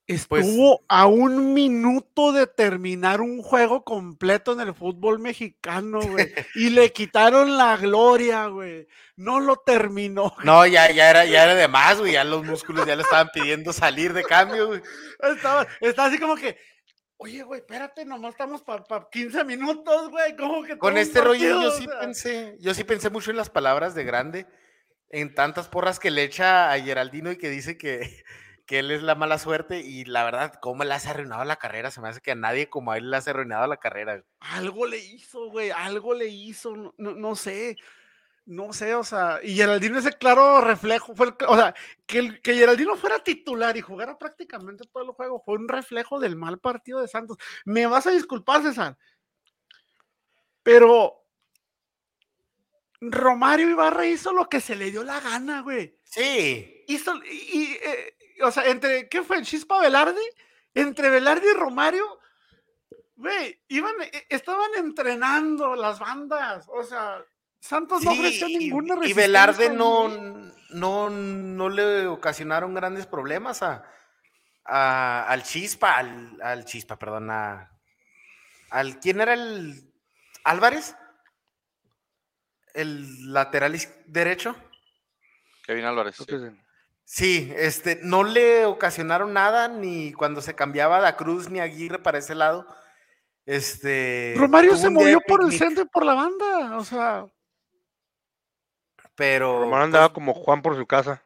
Pues Estuvo a un minuto de terminar un juego completo en el fútbol mexicano, güey. y le quitaron la gloria, güey. No lo terminó. güey. No, ya, ya era, ya era de más, güey. Ya los músculos ya le estaban pidiendo salir de cambio, güey. Estaba, estaba así como que, oye, güey, espérate, nomás estamos para 15 minutos, güey. ¿Cómo que Con este rollo yo O sí sea, pensé, yo sí pensé mucho en las palabras de grande, en tantas porras que le echa a Geraldino y que dice que, que él es la mala suerte y la verdad, cómo le has arruinado la carrera, se me hace que a nadie como a él le has arruinado la carrera. Algo le hizo, güey, algo le hizo, no, no, no sé, no sé, o sea, y Geraldino ese claro reflejo, fue el o sea, que, el- que Geraldino fuera titular y jugara prácticamente todo el juego, fue un reflejo del mal partido de Santos. Me vas a disculpar, César, pero Romario Ibarra hizo lo que se le dio la gana, güey. Sí, Hizo, y, y, eh, o sea, entre, ¿qué fue? ¿Chispa Velarde? Entre Velarde y Romario, güey, iban, eh, estaban entrenando las bandas, o sea, Santos no ofreció y- ninguna y, resistencia. Velarde ni- no, no, no le ocasionaron grandes problemas a, a- al Chispa, al, al Chispa, perdón, a, al, ¿quién era el Álvarez? El lateral derecho. Kevin Álvarez. Sí. Sí. Este, no le ocasionaron nada ni cuando se cambiaba da Cruz ni Aguirre para ese lado. Este. Romario se movió por el centro y por la banda, o sea, Pero. Román pues, andaba como Juan por su casa.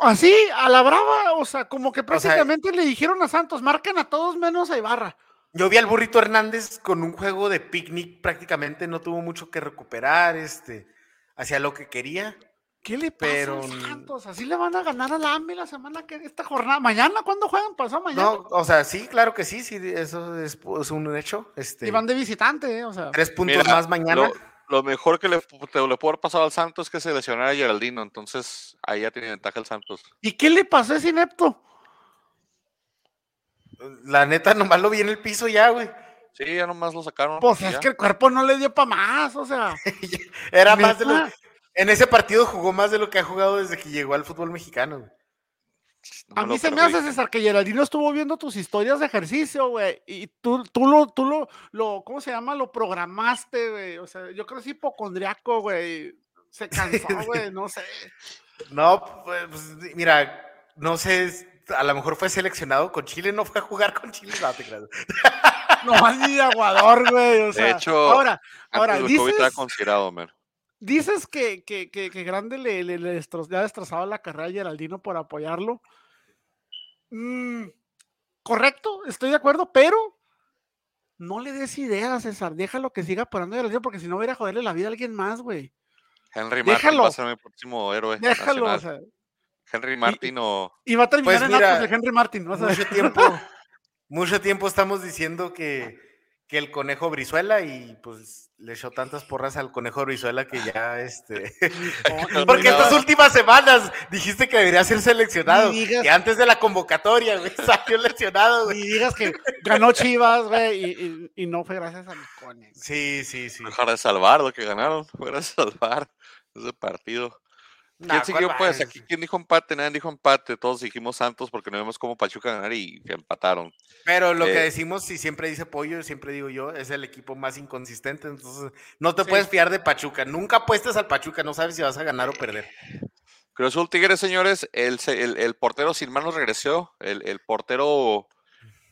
así, a la brava, o sea, como que sea, prácticamente le dijeron a Santos, marquen a todos menos a Ibarra. yo vi al burrito Hernández con un juego de picnic, prácticamente no tuvo mucho que recuperar, este, hacía lo que quería. ¿Qué le pasa Pero- a Santos? Así le van a ganar al AME la semana que esta jornada. ¿Mañana? ¿Cuándo juegan? ¿Pasó mañana? No, o sea, sí, claro que sí, sí, eso es, es un hecho. Este, Y van de visitante, ¿eh? O sea. tres puntos Mira, más mañana. Lo, lo mejor que le, te- le pudo haber pasado al Santos es que se lesionara a Geraldino, entonces ahí ya tiene ventaja el Santos. ¿Y qué le pasó a ese inepto? La neta, nomás lo vi en el piso ya, güey. Sí, ya nomás lo sacaron. Pues es ya. que el cuerpo no le dio para más, o sea. Era más de lo. En ese partido jugó más de lo que ha jugado desde que llegó al fútbol mexicano. güey. No A mí se me hace, César, que Geraldino estuvo viendo tus historias de ejercicio, güey. Y tú, tú lo, tú lo, lo, ¿cómo se llama? Lo programaste, güey. O sea, yo creo que es hipocondriaco, güey. Se cansó, güey, no sé. No, pues, pues, mira, no sé, a lo mejor fue seleccionado con Chile, no fue a jugar con Chile, no te creas. No más ni de aguador, güey. O sea, hecho, ahora, ahora, del COVID era dices, considerado, man. Dices que, que, que, que Grande le, le, le destro- le ha destrozado la carrera a Geraldino por apoyarlo. Mm, correcto, estoy de acuerdo, pero no le des ideas, César. Déjalo que siga apoyando a Geraldino porque si no, va a ir a joderle la vida a alguien más, güey. Henry Martin va a ser mi próximo héroe. Déjalo, o sea. Henry Martin o. Y va a terminar Pues en mira, de Henry Martin. Mucho tiempo, mucho tiempo estamos diciendo que, que el conejo Brizuela y pues le echó tantas porras al conejo Brizuela que ya este. No, Porque no, estas últimas semanas dijiste que debería ser seleccionado. Digas- Y antes de la convocatoria, güey, salió lesionado, güey. Ni digas que ganó Chivas, güey, y, y- y no fue gracias a mis cones. Sí, sí, sí. Dejar de salvar lo que ganaron. Fue de salvar ese partido. ¿Quién siguió ¿cuál pues? Aquí, ¿quién dijo empate? Nadie dijo empate. Todos dijimos Santos porque no vimos cómo Pachuca ganar y empataron. Pero lo que Eh, decimos, y siempre dice Pollo, siempre digo yo, es el equipo más inconsistente. Entonces, no te Sí. puedes fiar de Pachuca. Nunca apuestes al Pachuca, no sabes si vas a ganar o perder. Cruz Azul Tigres, señores. El, el, el portero sin manos regresó. El, el portero.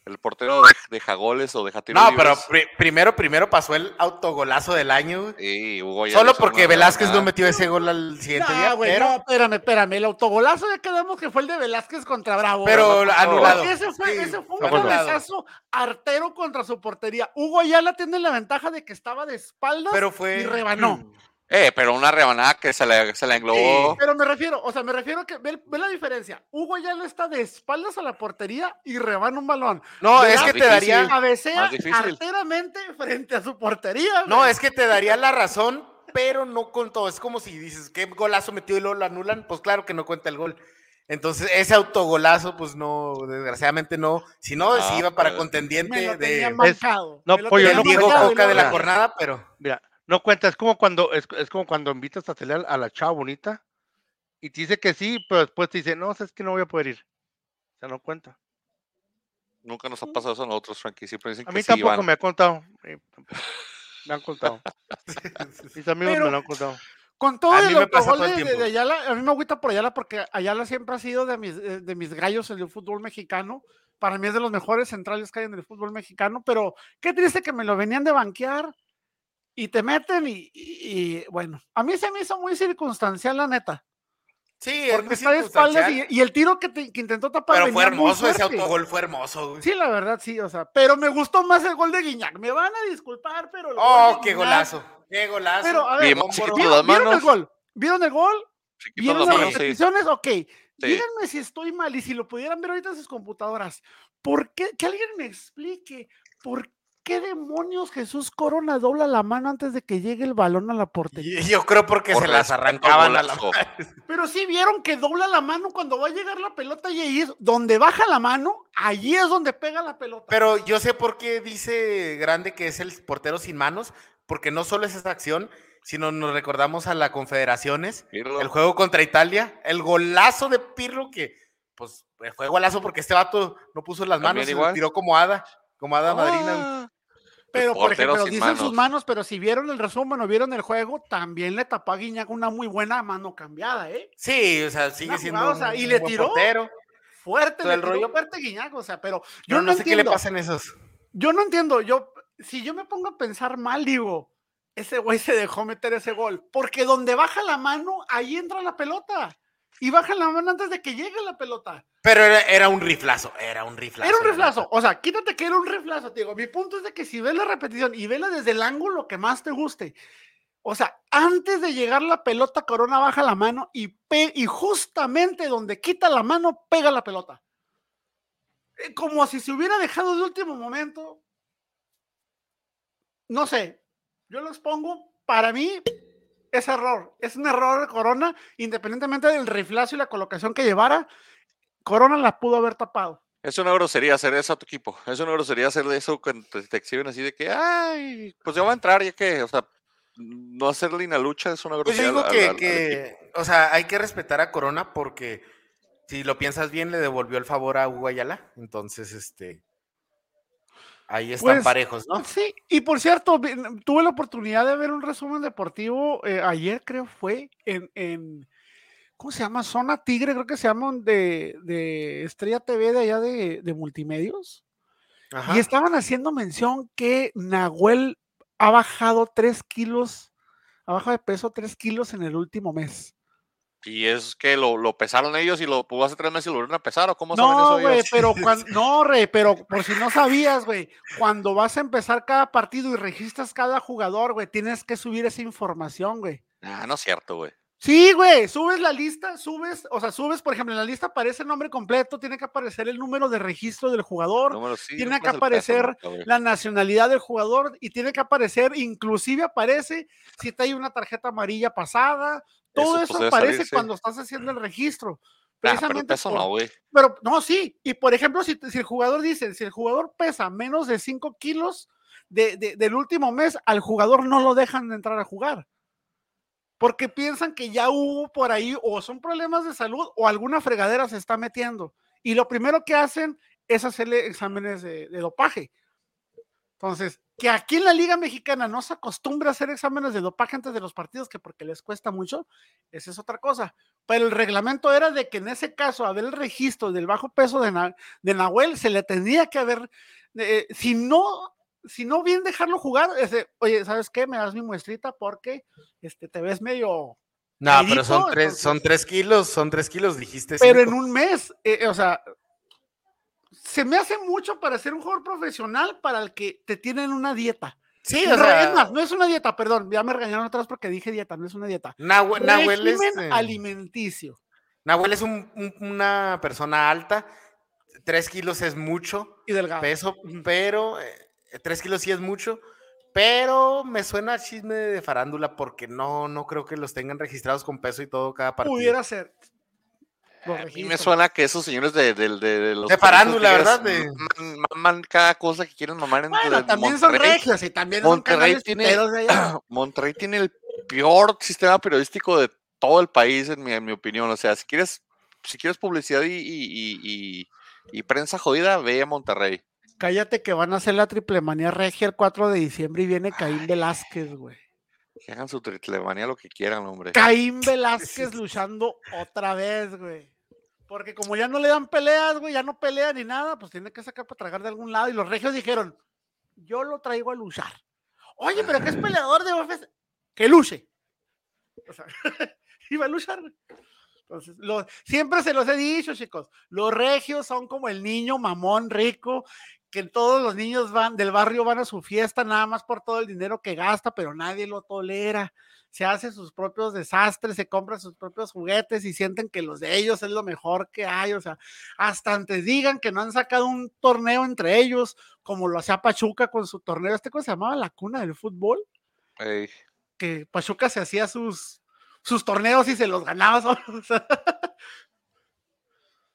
El portero de, de Jagoles o de Jatiro No, pero pri- primero, primero pasó el autogolazo del año. Sí, Hugo ya Solo porque Velázquez no metió ese gol al siguiente No, día. pero, no, espérame, espérame. El autogolazo ya quedamos que fue el de Velázquez contra Bravo. pero no, anulado. Ese fue, Sí, ese fue un cabezazo artero contra su portería. Hugo Ayala tiene la ventaja de que estaba de espaldas Pero fue. y rebanó. Eh, pero una rebanada que se le, se le englobó. Pero me refiero, o sea, me refiero que ve, ve la diferencia. Hugo Ayala está de espaldas a la portería y rebana un balón. No, es que te difícil. daría. Cabecea arteramente frente a su portería. No, es que te daría la razón, pero no con todo. Es como si dices, ¿qué golazo metió y luego lo anulan? Pues claro que no cuenta el gol. Entonces, ese autogolazo, pues no, desgraciadamente no. Si no, Ah, si iba para pues, me contendiente lo tenía de, no, me lo pollo, tenía no Diego Coca de la jornada, pero. Mira, no cuenta, es como cuando, es, es como cuando invitas a salir a la chava bonita y te dice que sí, pero después te dice, no, es que no voy a poder ir. O sea, no cuenta. Nunca nos ha pasado eso a nosotros, Frankie. Siempre dicen A mí tampoco me ha contado. eh. Me han contado. Mis amigos Pero- me lo han contado. Con todo A el de, de- tiempo. de Ayala, a mí me agüita por Ayala porque Ayala siempre ha sido de mis, eh, de mis gallos en el fútbol mexicano. Para mí es de los mejores centrales que hay en el fútbol mexicano, pero qué triste que me lo venían de banquear y te meten y, y- y, bueno, a mí se me hizo muy circunstancial la neta, Sí, es porque muy está de espaldas y, y el tiro que, te- que intentó tapar Pero fue hermoso, ese autogol fue hermoso. güey. Sí, la verdad, sí, o sea, pero me gustó más el gol de Guiñac. Me van a disculpar, pero Oh, qué Guiñac- golazo. Qué golazo. Pero a ver, Bien, ¿vieron, vieron el gol? ¿Vieron el gol? ¿Vieron las manos, sí. repeticiones? Ok. Díganme si estoy mal y si lo pudieran ver ahorita en sus computadoras. ¿Por qué? Que alguien me explique. ¿Por qué demonios Jesús Corona dobla la mano antes de que llegue el balón a la portería? Y- Yo creo porque Por se las arrancaban a la golazo. Pero sí vieron que dobla la mano cuando va a llegar la pelota y ahí es donde baja la mano, allí es donde pega la pelota. Pero yo sé por qué dice Grande que es el portero sin manos, porque no solo es esa acción, sino nos recordamos a la Confederaciones, Pirlo. el juego contra Italia, el golazo de Pirlo que, pues, fue golazo porque este vato no puso las manos, se igual. tiró como hada, como hada madrina. Pero, por ejemplo, dicen sus manos. pero si vieron el resumen o vieron el juego, también le tapó a Guiñac una muy buena mano cambiada, ¿eh? Sí, o sea, sigue Una siendo jugada, o sea, un- y un le buen tiró. portero. Fuerte, Todo le el tiró rollo. fuerte Guiñac, o sea, pero Yo no, sé qué le entiendo. pasa en esos. Yo no entiendo, yo, si yo me pongo a pensar mal, digo, ese güey se dejó meter ese gol, porque donde baja la mano, ahí entra la pelota. Y baja la mano antes de que llegue la pelota. Pero era, era un riflazo, era un riflazo. Era un la riflazo, o sea, quítate que era un riflazo, te digo. Mi punto es de que si ves la repetición y vela desde el ángulo que más te guste, O sea, antes de llegar la pelota, Corona baja la mano y, y justamente donde quita la mano, pega la pelota. Eh, como si se hubiera dejado de último momento. No sé, yo lo expongo, para mí es error, es un error de Corona, independientemente del riflazo y la colocación que llevara, Corona la pudo haber tapado. Es una grosería hacer eso a tu equipo. Es una grosería hacer eso cuando te, exhiben así de que, ay, pues ya va a entrar, ya que, o sea, no hacerle una lucha es una grosería. Pues digo que, o sea, hay que respetar a Corona porque si lo piensas bien, le devolvió el favor a Hugo Ayala. Entonces, este, ahí están pues, parejos, ¿no? Sí, y por cierto, tuve la oportunidad de ver un resumen deportivo eh, ayer, creo fue, en, en ¿cómo se llama? Zona Tigre, creo que se llama de, Estrella TV de allá de, multimedios. Y estaban haciendo mención que Nahuel ha bajado tres kilos, ha bajado de peso tres kilos en el último mes. Y es que lo, pesaron ellos y lo pudo hace tres meses y lo volvieron a pesar, ¿o cómo no, saben eso güey, pero cuando, no, rey, pero por si no sabías, güey, cuando vas a empezar cada partido y registras cada jugador, güey, tienes que subir esa información, güey. Ah, no es cierto, güey. Sí, güey, subes la lista, subes, o sea, subes, por ejemplo, en la lista aparece el nombre completo, tiene que aparecer el número de registro del jugador, tiene que aparecer la nacionalidad del jugador y tiene que aparecer, inclusive aparece si te hay una tarjeta amarilla pasada, todo eso, pues, aparece cuando estás haciendo el registro. Ah, Precisamente pero no, güey. Pero no, sí, y por ejemplo, si, el jugador dice, si el jugador pesa menos de 5 kilos del último mes, al jugador no lo dejan de entrar a jugar porque piensan que ya hubo por ahí o son problemas de salud o alguna fregadera se está metiendo. Y lo primero que hacen es hacerle exámenes de, dopaje. Entonces, que aquí en la Liga Mexicana no se acostumbra a hacer exámenes de dopaje antes de los partidos, que porque les cuesta mucho, esa es otra cosa. Pero el reglamento era de que en ese caso, a ver el registro del bajo peso de, Nahuel, se le tendría que haber, eh, si no si no bien dejarlo jugar, oye, ¿sabes qué? Me das mi muestrita porque este, te ves medio. No, pero son tres, son tres kilos, son tres kilos, dijiste. Pero en un mes, eh, o sea, se me hace mucho para ser un jugador profesional para el que te tienen una dieta. Sí, o sea, no es una dieta, perdón, ya me regañaron atrás porque dije dieta, no es una dieta. Nahuel, es eh, alimenticio. Nahuel es una persona alta, tres kilos es mucho y delgado. peso, pero eh, Tres kilos sí es mucho, pero me suena a chisme de farándula porque no, no creo que los tengan registrados con peso y todo cada partido. Pudiera ser. A mí me suena que esos señores de, de, de, los de farándula, ¿verdad? De... Maman cada cosa que quieren mamar en bueno, también son regios y también Monterrey tiene, Monterrey tiene el peor sistema periodístico de todo el país, en mi, en mi opinión. O sea, si quieres, si quieres publicidad y, y, y, y prensa jodida, ve a Monterrey. Cállate que van a hacer la triple manía regia el 4 de diciembre y viene Caín Velázquez, güey. Que hagan su triple manía lo que quieran, hombre. Caín Velázquez luchando otra vez, güey. Porque como ya no le dan peleas, güey, ya no pelea ni nada, pues tiene que sacar para tragar de algún lado. Y los regios dijeron, yo lo traigo a luchar. Oye, pero que es peleador de UFC. Que luche. O sea, iba a luchar, güey. Entonces, siempre se los he dicho, chicos, los regios son como el niño mamón rico que todos los niños van del barrio van a su fiesta nada más por todo el dinero que gasta, pero nadie lo tolera. Se hace sus propios desastres, se compra sus propios juguetes y sienten que los de ellos es lo mejor que hay. O sea, hasta antes digan que no han sacado un torneo entre ellos, como lo hacía Pachuca con su torneo. ¿Este cómo se llamaba? La cuna del fútbol. Que Pachuca se hacía sus, sus torneos y se los ganaba.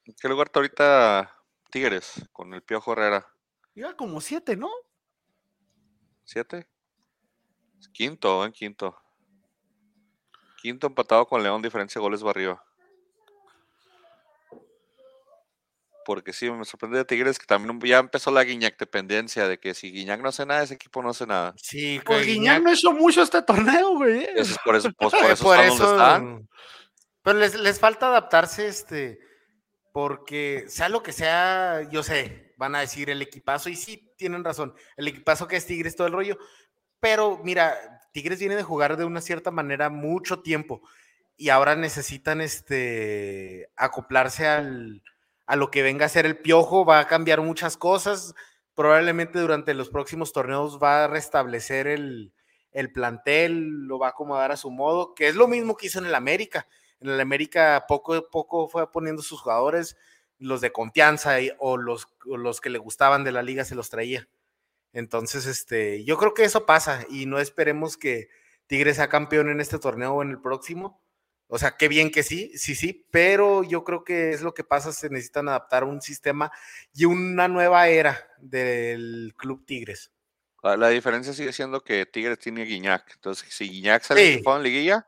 ¿En qué lugar está ahorita Tigres con el Piojo Herrera? Iba como siete, ¿no? ¿Siete? Quinto, en quinto. Quinto empatado con León, diferencia de goles barrio. Porque sí, me sorprende de Tigres que también ya empezó la Guiñac dependencia de que si Guiñac no hace nada, ese equipo no hace nada. Sí, pues Guiñac, no hizo mucho este torneo, güey. Eso es por eso, pues, por eso, están donde están. Pero les, les falta adaptarse, este, porque sea lo que sea, yo sé, van a decir el equipazo, y sí, tienen razón, el equipazo que es Tigres, todo el rollo, pero mira, Tigres viene de jugar de una cierta manera mucho tiempo y ahora necesitan este, acoplarse al, a lo que venga a ser el piojo, va a cambiar muchas cosas, probablemente durante los próximos torneos va a restablecer el, el plantel lo va a acomodar a su modo, que es lo mismo que hizo en el América. En el América poco a poco fue poniendo sus jugadores, los de confianza o los, los que le gustaban de la liga se los traía. Entonces, este, yo creo que eso pasa y no esperemos que Tigres sea campeón en este torneo o en el próximo. O sea, qué bien que sí, sí, sí, pero yo creo que es lo que pasa, se necesitan adaptar un sistema y una nueva era del Club Tigres. La, diferencia sigue siendo que Tigres tiene Guiñac. Entonces, si Guiñac sale sí. en liguilla,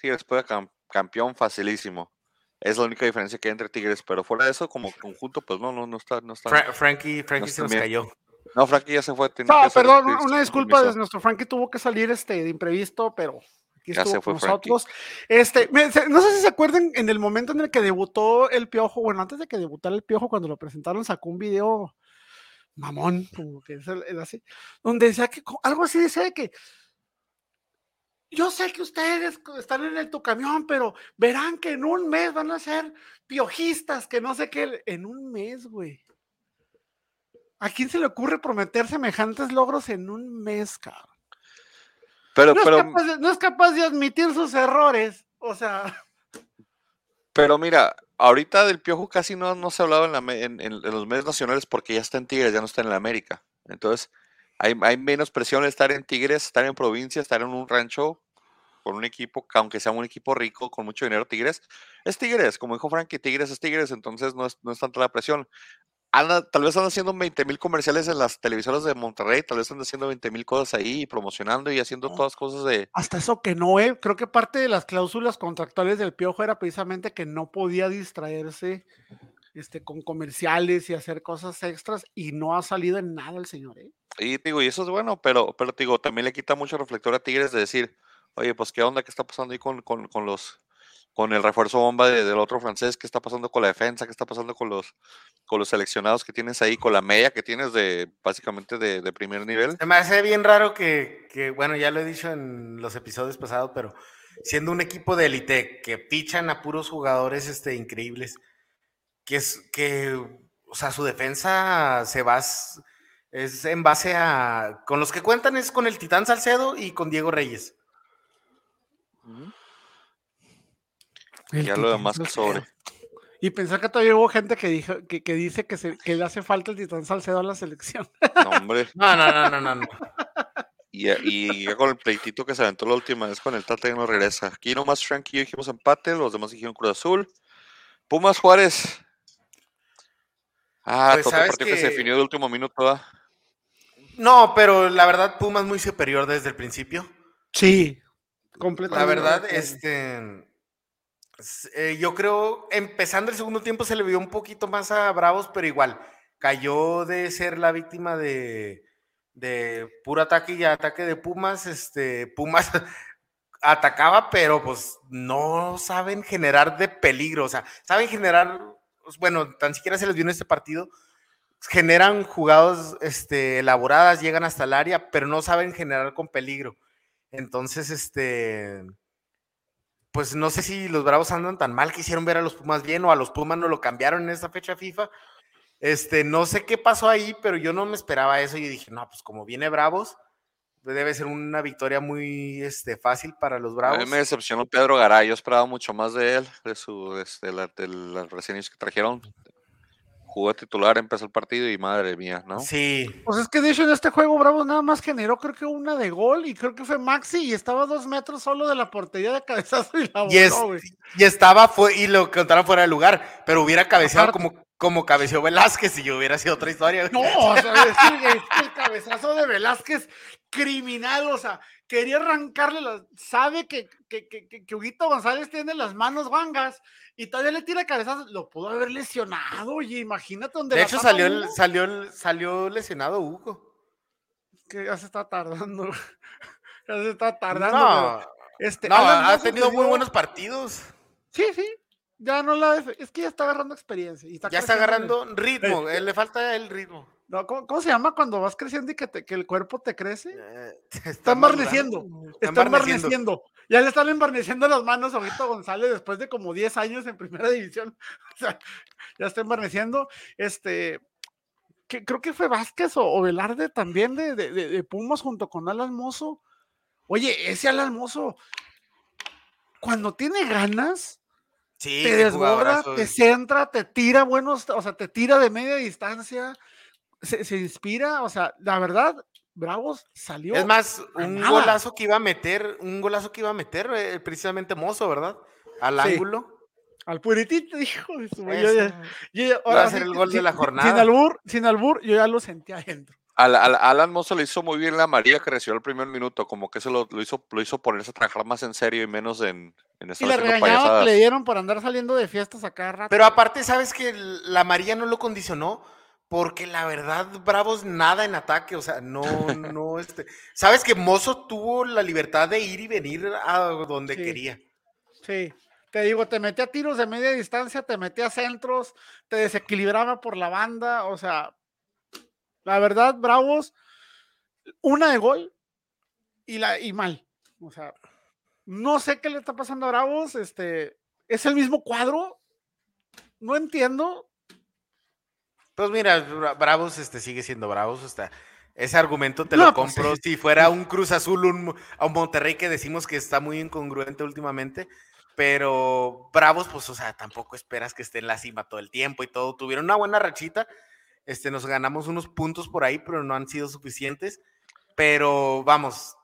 Tigres puede campeón facilísimo. Es la única diferencia que hay entre Tigres, pero fuera de eso, como conjunto, pues no, no, no está. No está Frankie, Frankie se nos cayó. No, Frankie ya se fue. No, perdón, una disculpa, nuestro Frankie tuvo que salir este, de imprevisto, pero aquí ya estuvo con nosotros. Este, no sé si se acuerdan en el momento en el que debutó el Piojo, bueno, antes de que debutara el Piojo, cuando lo presentaron, sacó un video mamón, como que es así, donde decía que algo así decía que yo sé que ustedes están en el tu camión, pero verán que en un mes van a ser piojistas, que no sé qué, en un mes, güey. ¿A quién se le ocurre prometer semejantes logros en un mes, cabrón? Pero, no, pero, es capaz de, no es capaz de admitir sus errores, o sea. Pero mira, ahorita del Piojo casi no, no se ha hablado en, la, en, en, los medios nacionales porque ya está en Tigres, ya no está en la América. Entonces, hay, hay, menos presión estar en Tigres, estar en provincia, estar en un rancho con un equipo, aunque sea un equipo rico, con mucho dinero, Tigres, es Tigres, como dijo Frankie, Tigres es Tigres, entonces no es, no es tanta la presión. Anda, tal vez están haciendo 20 mil comerciales en las televisoras de Monterrey, tal vez están haciendo 20 mil cosas ahí, promocionando y haciendo todas cosas de... Hasta eso que no, ¿eh? creo que parte de las cláusulas contractuales del Piojo era precisamente que no podía distraerse este, con comerciales y hacer cosas extras y no ha salido en nada el señor. ¿eh? Y digo, y eso es bueno, pero, pero digo, también le quita mucho reflector a Tigres de decir, oye, pues qué onda, qué está pasando ahí con, con, con los con el refuerzo bomba de, del otro francés, qué está pasando con la defensa, qué está pasando con los, con los seleccionados que tienes ahí, con la media que tienes de básicamente de, de primer nivel. Se me hace bien raro que, que, bueno, ya lo he dicho en los episodios pasados, pero siendo un equipo de élite que pichan a puros jugadores este, increíbles, que es que, o sea, su defensa se va, es en base a, con los que cuentan es con el Titán Salcedo y con Diego Reyes. Uh -huh. Ya lo demás que sobre. Y pensar que todavía hubo gente que, dijo, que, que dice que, se, que, le hace falta el Titán Salcedo a la selección. No, hombre. no, no, no, no, no. no. Y, y, ya con el pleitito que se aventó la última vez con el Tata no regresa. Aquí nomás Frank y yo dijimos empate, los demás dijeron Cruz Azul. Pumas Juárez. Ah, pues, todo el partido que... que... se definió de último minuto. ¿verdad? No, pero la verdad Pumas muy superior desde el principio. Sí, completamente. La verdad, este eh, yo creo, empezando el segundo tiempo se le vio un poquito más a Bravos, pero igual, cayó de ser la víctima de, de puro ataque y ataque de Pumas. Este, Pumas atacaba, pero pues no saben generar de peligro, o sea, saben generar, pues, bueno, tan siquiera se les vio en este partido, generan jugadas este, elaboradas, llegan hasta el área, pero no saben generar con peligro. Entonces, este pues no sé si los Bravos andan tan mal que hicieron ver a los Pumas bien o a los Pumas no lo cambiaron en esta fecha FIFA. Este, no sé qué pasó ahí, pero yo no me esperaba eso y dije, no, pues como viene Bravos, debe ser una victoria muy este, fácil para los Bravos. A mí me decepcionó Pedro Garay, yo esperaba mucho más de él, de su, de, la, de que trajeron jugó titular, empezó el partido y madre mía, ¿no? Sí. Pues es que de hecho en este juego Bravo nada más generó creo que una de gol y creo que fue Maxi y estaba a dos metros solo de la portería de cabezazo y la voló, y, es, y estaba fue, y lo contaron fuera de lugar, pero hubiera cabeceado como, como cabeceó Velázquez y hubiera sido otra historia. No, o sea, es que, es que el cabezazo de Velázquez criminal, o sea, quería arrancarle, las, sabe que, que, que, que, Huguito González tiene las manos guangas y todavía le tira cabezazos, lo pudo haber lesionado, oye, imagínate donde De hecho, salió, el, salió, salió lesionado Hugo. Que ya se está tardando. ya se está tardando. No, este, no ha tenido muy buenos partidos. Sí, sí. Ya no la. Es que ya está agarrando experiencia. Y está ya está agarrando el... ritmo, eh, le falta el ritmo. No, ¿cómo, ¿cómo, se llama cuando vas creciendo y que, te, que el cuerpo te crece? Eh, está, está embarneciendo. Está, embarneciendo. Ya le están embarneciendo las manos a Huguito González después de como 10 años en primera división. O sea, ya está embarneciendo. Este, que, creo que fue Vázquez o, o Velarde también de, de, de, Pumas junto con Alan Mozo. Oye, ese Alan Mozo, cuando tiene ganas, Sí, te desborda, te centra, te tira buenos, o sea, te tira de media distancia, se, se inspira, o sea, la verdad, Bravos salió. Es más, un nada. golazo que iba a meter, un golazo que iba a meter eh, precisamente Mozo, ¿verdad? Al Sí. ángulo. Al puritito, hijo de su yo ya- yo ya- Iba a ahora ser el gol de sin- la sin- jornada. Sin albur, sin albur, yo ya lo sentí adentro. Al, al- Alan Mozo le hizo muy bien la amarilla que recibió el primer minuto, como que eso lo, lo hizo, lo hizo ponerse a trabajar más en serio y menos en, en Y estar le haciendo regañaba que le dieron por andar saliendo de fiestas a cada rato. Pero aparte, ¿sabes que la amarilla no lo condicionó? Porque la verdad, Bravos nada en ataque, o sea, no, no, este. ¿Sabes que Mozo tuvo la libertad de ir y venir a donde Sí. quería? Sí, te digo, te metía tiros de media distancia, te metía centros, te desequilibraba por la banda, o sea, la verdad, Bravos, una de gol y, la, y mal. O sea, no sé qué le está pasando a Bravos, este, es el mismo cuadro, no entiendo. Pues mira, Bra- Bravos este, sigue siendo Bravos. Hasta ese argumento te No, lo pues, compro. Si fuera un Cruz Azul, un, a un Monterrey que decimos que está muy incongruente últimamente. Pero Bravos, pues, o sea, tampoco esperas que esté en la cima todo el tiempo y todo. Tuvieron una buena rachita. Este, nos ganamos unos puntos por ahí, pero no han sido suficientes. Pero vamos,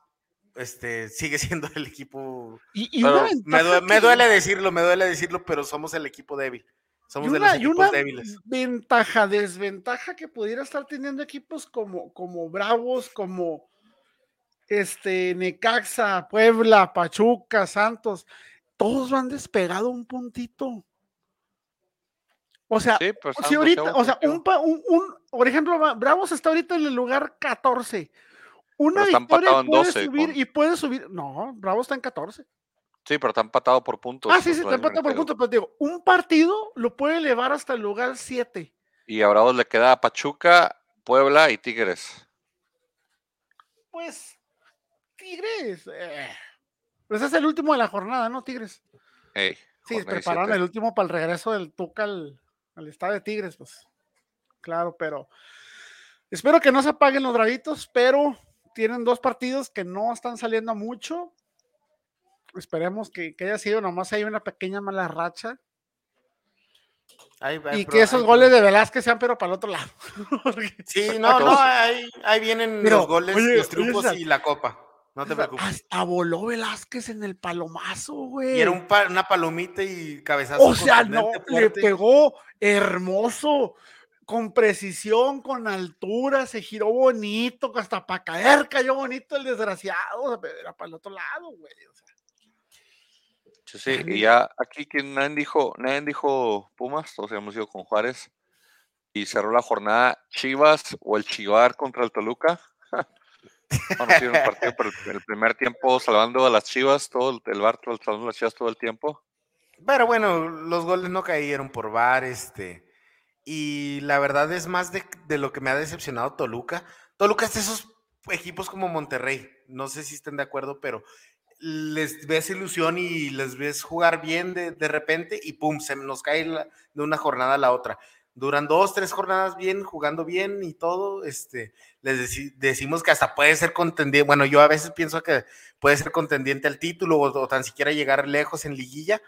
este, sigue siendo el equipo. Y, y Me, ventaja due- me duele decirlo, me duele decirlo, pero somos el equipo débil. Somos y de una, los y equipos una débiles. ventaja, desventaja que pudiera estar teniendo equipos como, como Bravos, como este Necaxa, Puebla, Pachuca, Santos, todos van despegado un puntito. O sea, Sí, pues, si ahorita, o sea, un, un- un- por ejemplo, Bravos está ahorita en el lugar 14. Una victoria puede 12 subir con- y puede subir. No, Bravos está en 14. Sí, pero está empatado por puntos. Ah, sí, sí, lo te mismo empata por puntos, pero digo, un partido lo puede elevar hasta el lugar 7. Y a Bravos le queda Pachuca, Puebla y Tigres. Pues, Tigres. eh, Pues es el último de la jornada, ¿no, Tigres? Ey, Sí, prepararon 17. el último para el regreso del Tuca al, al estadio de Tigres, pues. Claro, pero espero que no se apaguen los bravitos, pero tienen dos partidos que no están saliendo a mucho. Esperemos que, que haya sido nomás hay una pequeña mala racha Ahí va, y pero que esos ahí- goles de Velázquez sean pero para el otro lado. Sí, no, no, ahí, ahí vienen Pero, los goles, oye, los triunfos y la copa. No te preocupes. Hasta voló Velázquez en el palomazo, güey. Y era un pa- una palomita y cabezazo. O sea, no, le pegó hermoso, con precisión, con altura, se giró bonito, hasta para caer cayó bonito el desgraciado, o sea, pero era para el otro lado, güey. o sea. Sí, sí, y ya aquí que nadie dijo, nadie dijo Pumas, todos hemos ido con Juárez. Y cerró la jornada Chivas o el Chivar contra el Toluca. Bueno, sí, un partido, pero el primer tiempo salvando a las Chivas, todo el, bar salvando a las Chivas todo el tiempo. Pero bueno, los goles no cayeron por VAR, este. Y la verdad es más de, de lo que me ha decepcionado Toluca. Toluca es de esos equipos como Monterrey. No sé si estén de acuerdo, pero les ves ilusión y les ves jugar bien de, de repente y pum, se nos cae de una jornada a la otra. Duran dos, tres jornadas bien, jugando bien y todo. Este, les deci- decimos que hasta puede ser contendiente. Bueno, yo a veces pienso que puede ser contendiente al título o, tan siquiera llegar lejos en liguilla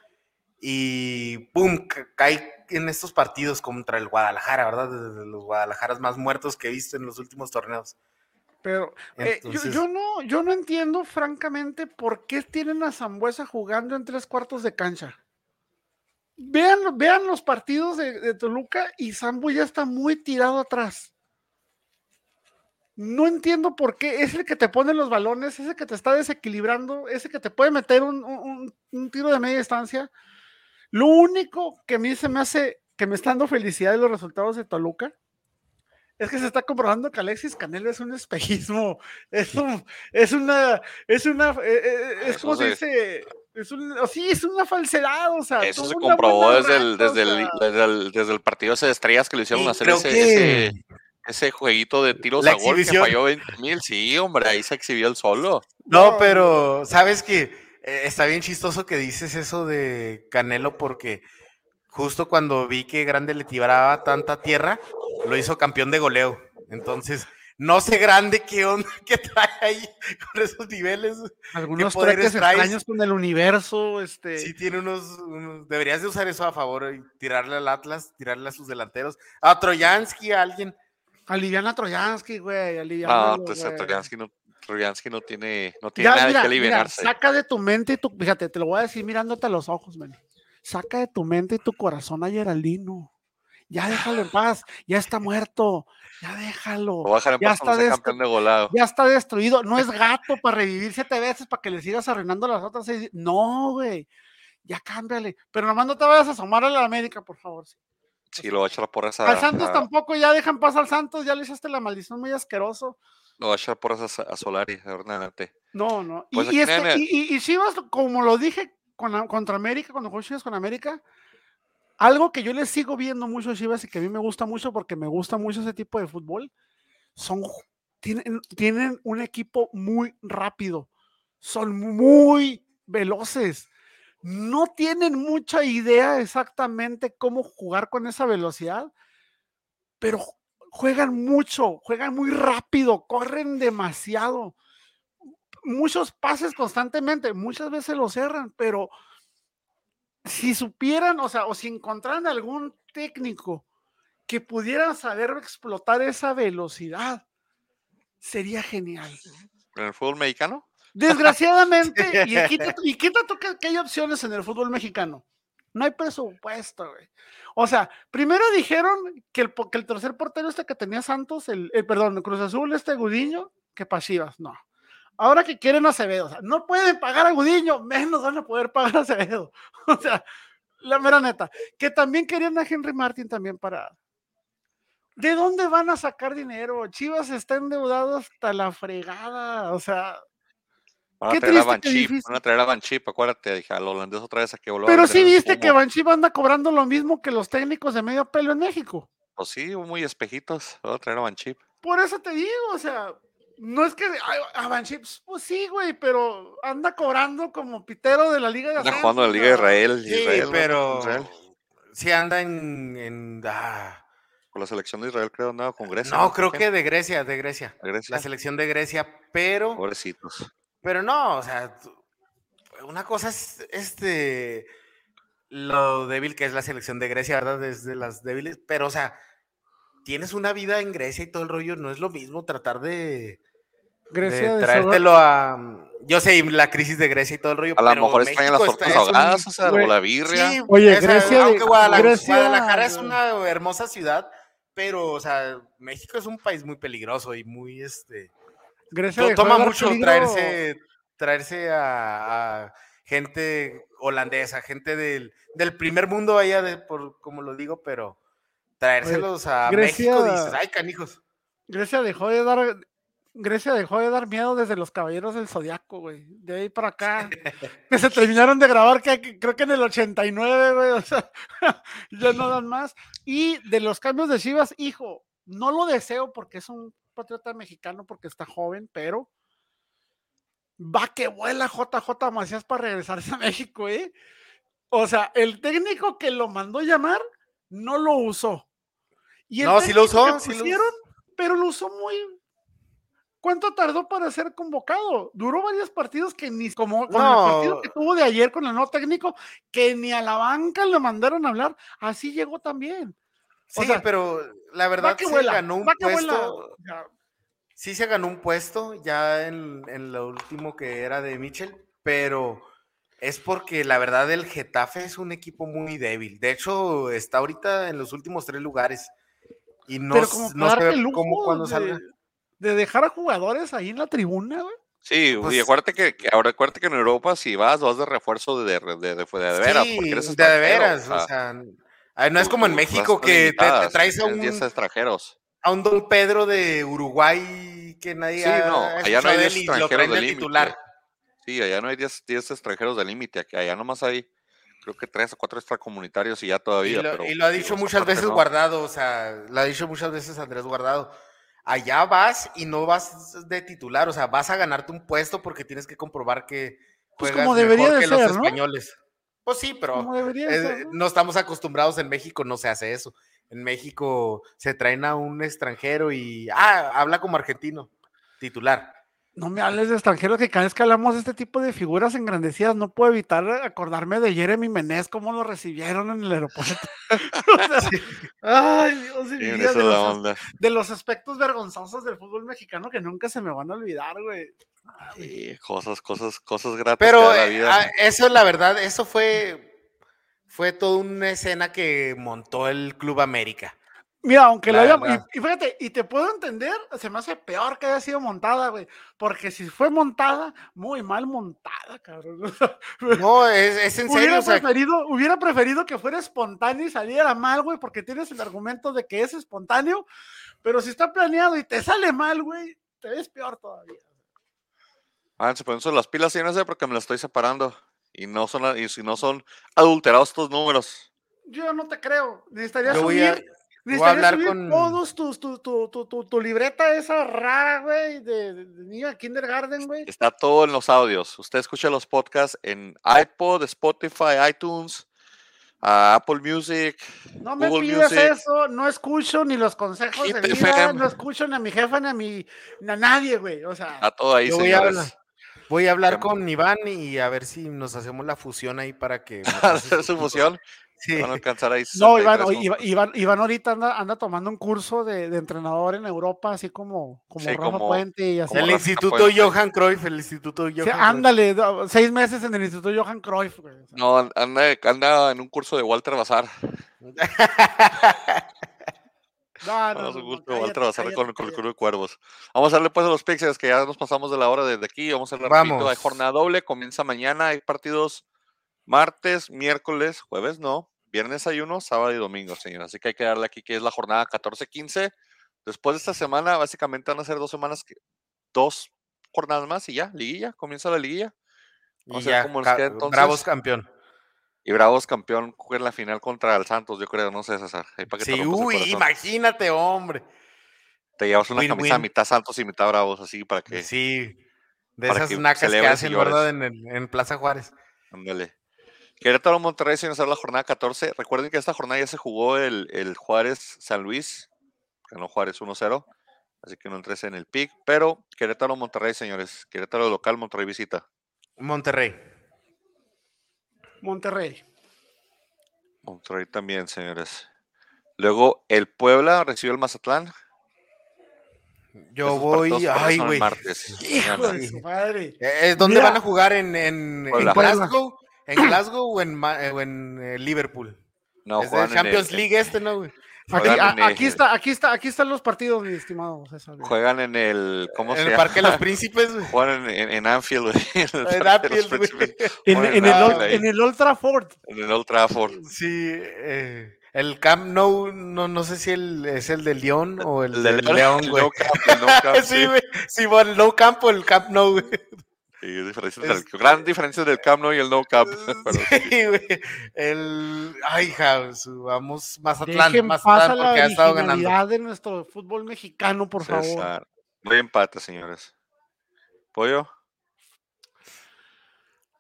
y ¡pum! ca- cae en estos partidos contra el Guadalajara, ¿verdad? De, de los Guadalajaras más muertos que he visto en los últimos torneos. Pero eh, yo- Entonces- yo, no, yo no entiendo, francamente, por qué tienen a Zambuesa jugando en tres cuartos de cancha. Vean, vean los partidos de, de Toluca y Zambu ya está muy tirado atrás. No entiendo por qué. Es el que te pone los balones, es el que te está desequilibrando, es el que te puede meter un, un- un- un tiro de media distancia. Lo único que a mí se me hace que me está dando felicidad de los resultados de Toluca es que se está comprobando que Alexis Canelo es un espejismo. Es, un- es una. Es una. eh, eh, es como se dice. Es un, sí, es una falsedad. O sea, Eso se comprobó desde el, desde, el, desde, el, desde el partido de estrellas que le hicieron hacer ese, que- ese, ese jueguito de tiros La a gol que exhibición. falló 20 mil. Sí, hombre, ahí se exhibió el solo. No, No, pero sabes que eh, está bien chistoso que dices eso de Canelo porque justo cuando vi que Grande le tiraba tanta tierra, lo hizo campeón de goleo. Entonces, No sé grande qué onda que trae ahí con esos niveles. Algunos traes? extraños con el universo, este. Sí, tiene unos, unos- Deberías de usar eso a favor y tirarle al Atlas, tirarle a sus delanteros. A Troyansky, a alguien. Aliviana a Troyansky, güey. No, aliviánalo, pues güey. Troyansky no, Troyansky no tiene, no tiene Ya, nada mira, que aliviarse. saca de tu mente y tu. Fíjate, te lo voy a decir mirándote a los ojos, man. Saca de tu mente y tu corazón a Geraldino. Ya déjalo en paz. Ya está muerto. Ya déjalo. Dejar en ya paz está de. Ya está destruido. No es gato para revivir siete veces para que le sigas arruinando las otras seis. No, güey. Ya cámbiale. Pero nomás no te vayas a asomar a la América, por favor. Sí, lo voy a echar porras a, Al Santos a- tampoco, ya dejan pasar al Santos, ya le echaste la maldición muy asqueroso. lo voy a echar porras a, a Solari, adelante. No, no. Y, Pues y este- y- y- y Chivas, como lo dije con, contra América, cuando jugó con América, algo que yo le sigo viendo mucho a Chivas y que a mí me gusta mucho porque me gusta mucho ese tipo de fútbol, son, tienen, tienen un equipo muy rápido, son muy veloces. No tienen mucha idea exactamente cómo jugar con esa velocidad, pero ju- juegan mucho, juegan muy rápido, corren demasiado muchos pases constantemente, muchas veces lo cerran, pero si supieran, o sea, o si encontraran algún técnico que pudiera saber explotar esa velocidad, sería genial. ¿En el fútbol mexicano? Desgraciadamente, y quita, tú- y que, que hay opciones en el fútbol mexicano. No hay presupuesto, güey. O sea, primero dijeron que el, que el tercer portero este que tenía Santos, el, el- perdón, el Cruz Azul, este Gudiño, que Pasivas, no. Ahora que quieren a Acevedo, o sea, no pueden pagar a Gudiño, menos van a poder pagar a Acevedo. O sea, la mera neta. Que también querían a Henry Martin también para. ¿De dónde van a sacar dinero? Chivas está endeudado hasta la fregada. O sea, Van a Qué traer a difícil. van a traer a Banchip, acuérdate, dije, al holandés otra vez a que volvió a Pero sí viste que. Banchip anda cobrando lo mismo que los técnicos de medio pelo en México. Pues sí, muy espejitos, van a traer a Banchip. Por eso te digo, o sea, no es que ay, a Banchip, pues sí, güey, pero anda cobrando como pitero de la Liga de Anda Ascenso, jugando en la Liga de Israel. Sí, Israel, ¿no? pero Israel. sí anda en... en- ah, Con la selección de Israel creo andaba con Grecia. No, creo ¿Qué? que de Grecia, de Grecia. De Grecia. La selección de Grecia, pero... Pobrecitos. Pero no, o sea, una cosa es este lo débil que es la selección de Grecia, ¿verdad? Desde las débiles, pero o sea, tienes una vida en Grecia y todo el rollo, no es lo mismo tratar de, Grecia de de traértelo a yo sé, la crisis de Grecia y todo el rollo, A lo pero mejor extrañan las tortas ahogadas, o sea, o la birria. Sí, Oye, o sea, Grecia de- aunque Guadalajara, Grecia- Guadalajara es una hermosa ciudad, pero o sea, México es un país muy peligroso y muy este Grecia de toma mucho peligro- traerse, traerse a, a gente holandesa, gente del, del primer mundo allá, de, por, como lo digo, pero traérselos a Grecia- México, dices, ay, canijos. Grecia dejó de dar. Grecia dejó de dar miedo desde los caballeros del Zodiaco, güey. De ahí para acá. que se terminaron de grabar, que, que creo que en el 89, güey. O sea, ya no dan más. Y de los cambios de Chivas, hijo, no lo deseo porque es un patriota mexicano, porque está joven, pero va que vuela JJ Macías para regresarse a México, ¿eh? O sea, el técnico que lo mandó llamar no lo usó. Y No, sí lo usó, sí lo pusieron, pero lo usó muy. ¿Cuánto tardó para ser convocado? Duró varios partidos que ni como con el partido No. que tuvo de ayer con el nuevo técnico, que ni a la banca le mandaron a hablar. Así llegó también. O Sí, sea, pero la verdad que se vuela, ganó un vuela. puesto, sí se ganó un puesto ya en, en lo último que era de Mitchell, pero es porque la verdad el Getafe es un equipo muy débil. De hecho, está ahorita en los últimos tres lugares. Y no, pero como no se ve cómo cuando de, salga. de dejar a jugadores ahí en la tribuna, güey. Sí, y Pues- acuérdate que, que ahora acuérdate que en Europa si vas, vas de refuerzo de, de, de, de, de veras, porque eres Sí, de, veras. O sea, no es como en México que te, traes a un, 10 extranjeros. a un Don Pedro de Uruguay que nadie Sí, no, allá no hay escuchado de 10 él y lo extranjeros traen de de límite. titular. Sí, allá no hay 10, 10 extranjeros de límite, allá nomás hay creo que 3 o 4 extracomunitarios y ya Y todavía. lo, pero, y lo ha dicho muchas veces no. Guardado, o sea, lo ha dicho muchas veces Andrés Guardado. Allá vas y no vas de titular, o sea, vas a ganarte un puesto porque tienes que comprobar que Pues juegas como debería mejor de que los ser, ¿no? españoles. Pues sí, pero eh, ser, ¿no? no estamos acostumbrados en México, no se hace eso. en México se traen a un extranjero y ah, habla como argentino, titular. No me hables de extranjeros que cada vez que hablamos de este tipo de figuras engrandecidas, no puedo evitar acordarme de Jeremy Menez, cómo lo recibieron en el aeropuerto. O sea, Ay, Dios Sí, esa de, los, de los aspectos vergonzosos del fútbol mexicano que nunca se me van a olvidar, güey. Sí, cosas, cosas, cosas gratas Pero la eh, vida. ah, eso, la verdad, eso fue, fue toda una escena que montó el Club América. Mira, aunque lo La haya. verdad. Y, y fíjate, y te puedo entender, se me hace peor que haya sido montada, güey. Porque si fue montada, muy mal montada, cabrón. No, es, es en serio. hubiera, o sea, preferido, hubiera preferido que fuera espontáneo y saliera mal, güey, porque tienes el argumento de que es espontáneo, pero si está planeado y te sale mal, güey, te ves peor todavía. Ah, se ponen las pilas y no sé porque me las estoy separando. Y no son, y si no son adulterados estos números. Yo no te creo. Necesitaría Yo voy a- subir, voy a hablar subir con- todos tus, tu, tu, tu, tu, tu libreta esa rara, güey, de, de kindergarten, güey. Está todo en los audios. Usted escucha los podcasts en iPod, Spotify, iTunes, Apple Music. No me Google pidas Music. eso, no escucho ni los consejos de vida, FM. no escucho ni a mi jefa ni a, mi, ni a nadie, güey. O sea, Está todo ahí, voy a voy a hablar Em- con Iván y a ver si nos hacemos la fusión ahí para que. Hacer su fusión. Sí. Van a alcanzar ahí. no, Iván, 63 oye, puntos. Iván, Iván, Iván ahorita anda, anda tomando un curso de, de entrenador en Europa, así como, como Sí, Rafa como- Puente y así. El Instituto Puente. Johan Cruyff, el Instituto Sí, Johan Cruyff. ándale, seis meses en el Instituto Johan Cruyff, güey. No, an- anda, anda en un curso de Walter Bazar. No, no, Vamos gusto cállate, Walter Bazar cállate, con, con el. Club de Cuervos. Vamos a darle pues a los Pixels que ya nos pasamos de la hora desde aquí. Vamos a hacer rapidito. Hay Vamos. jornada doble, comienza mañana. Hay partidos martes, miércoles, jueves no. Viernes hay uno, sábado y domingo, señor. Así que hay que darle aquí que es la jornada 14-15. Después de esta semana, básicamente van a ser dos semanas, que, dos jornadas más y ya, liguilla, comienza la liguilla. Y Vamos a ver ya, cómo nos ca- queda entonces. Bravos campeón. Y Bravos campeón juega en la final contra el Santos, yo creo, no sé, César. Ahí para que te Sí, uy, imagínate, hombre. Te llevas una Win, camisa win. mitad Santos y mitad Bravos, así para que. Sí, de esas nacas que hacen, ¿verdad? En, el- en Plaza Juárez. Ándale. Querétaro Monterrey se la jornada 14. Recuerden que esta jornada ya se jugó el, el Juárez San Luis. Ganó Juárez 1-0. Así que no entres en el pick. Pero Querétaro Monterrey, señores. Querétaro local, Monterrey visita. Monterrey. Monterrey. Monterrey también, señores. Luego el Puebla recibe el Mazatlán. Yo Esos voy. Ay, güey. martes. Hijo de su madre. Eh, ¿Dónde Mira. van a jugar? ¿En, en, en Puebla. Glasgow? ¿En Glasgow o en, Ma- o en eh, Liverpool? No, es juegan de en el- Champions League este, ¿no, güey? Aquí, a- el- está, aquí está, aquí están los partidos, mi estimado César. Juegan en el. ¿Cómo En se el llama? Parque de los Príncipes, güey. Juegan en, en- en Anfield, güey. En el En Parque de los Anfield, güey. En, Juegan en el, en el Old Trafford. en el Old Trafford. Sí, eh, el Camp Nou, no, no sé si el, es el de León o el, El de de León, el güey. No Camp, el No Camp, sí, sí. güey. Sí, bueno, el No Camp o el Camp Nou, güey. Sí, diferencias del- gran diferencia del Camp Nou y el No Camp. pero sí. Sí. El. Ay, su- vamos, Mazatlán. Dejen Mazatlán pasa la porque ha estado ganando. de nuestro fútbol mexicano, por favor. César. Voy a empate, señores. Pollo.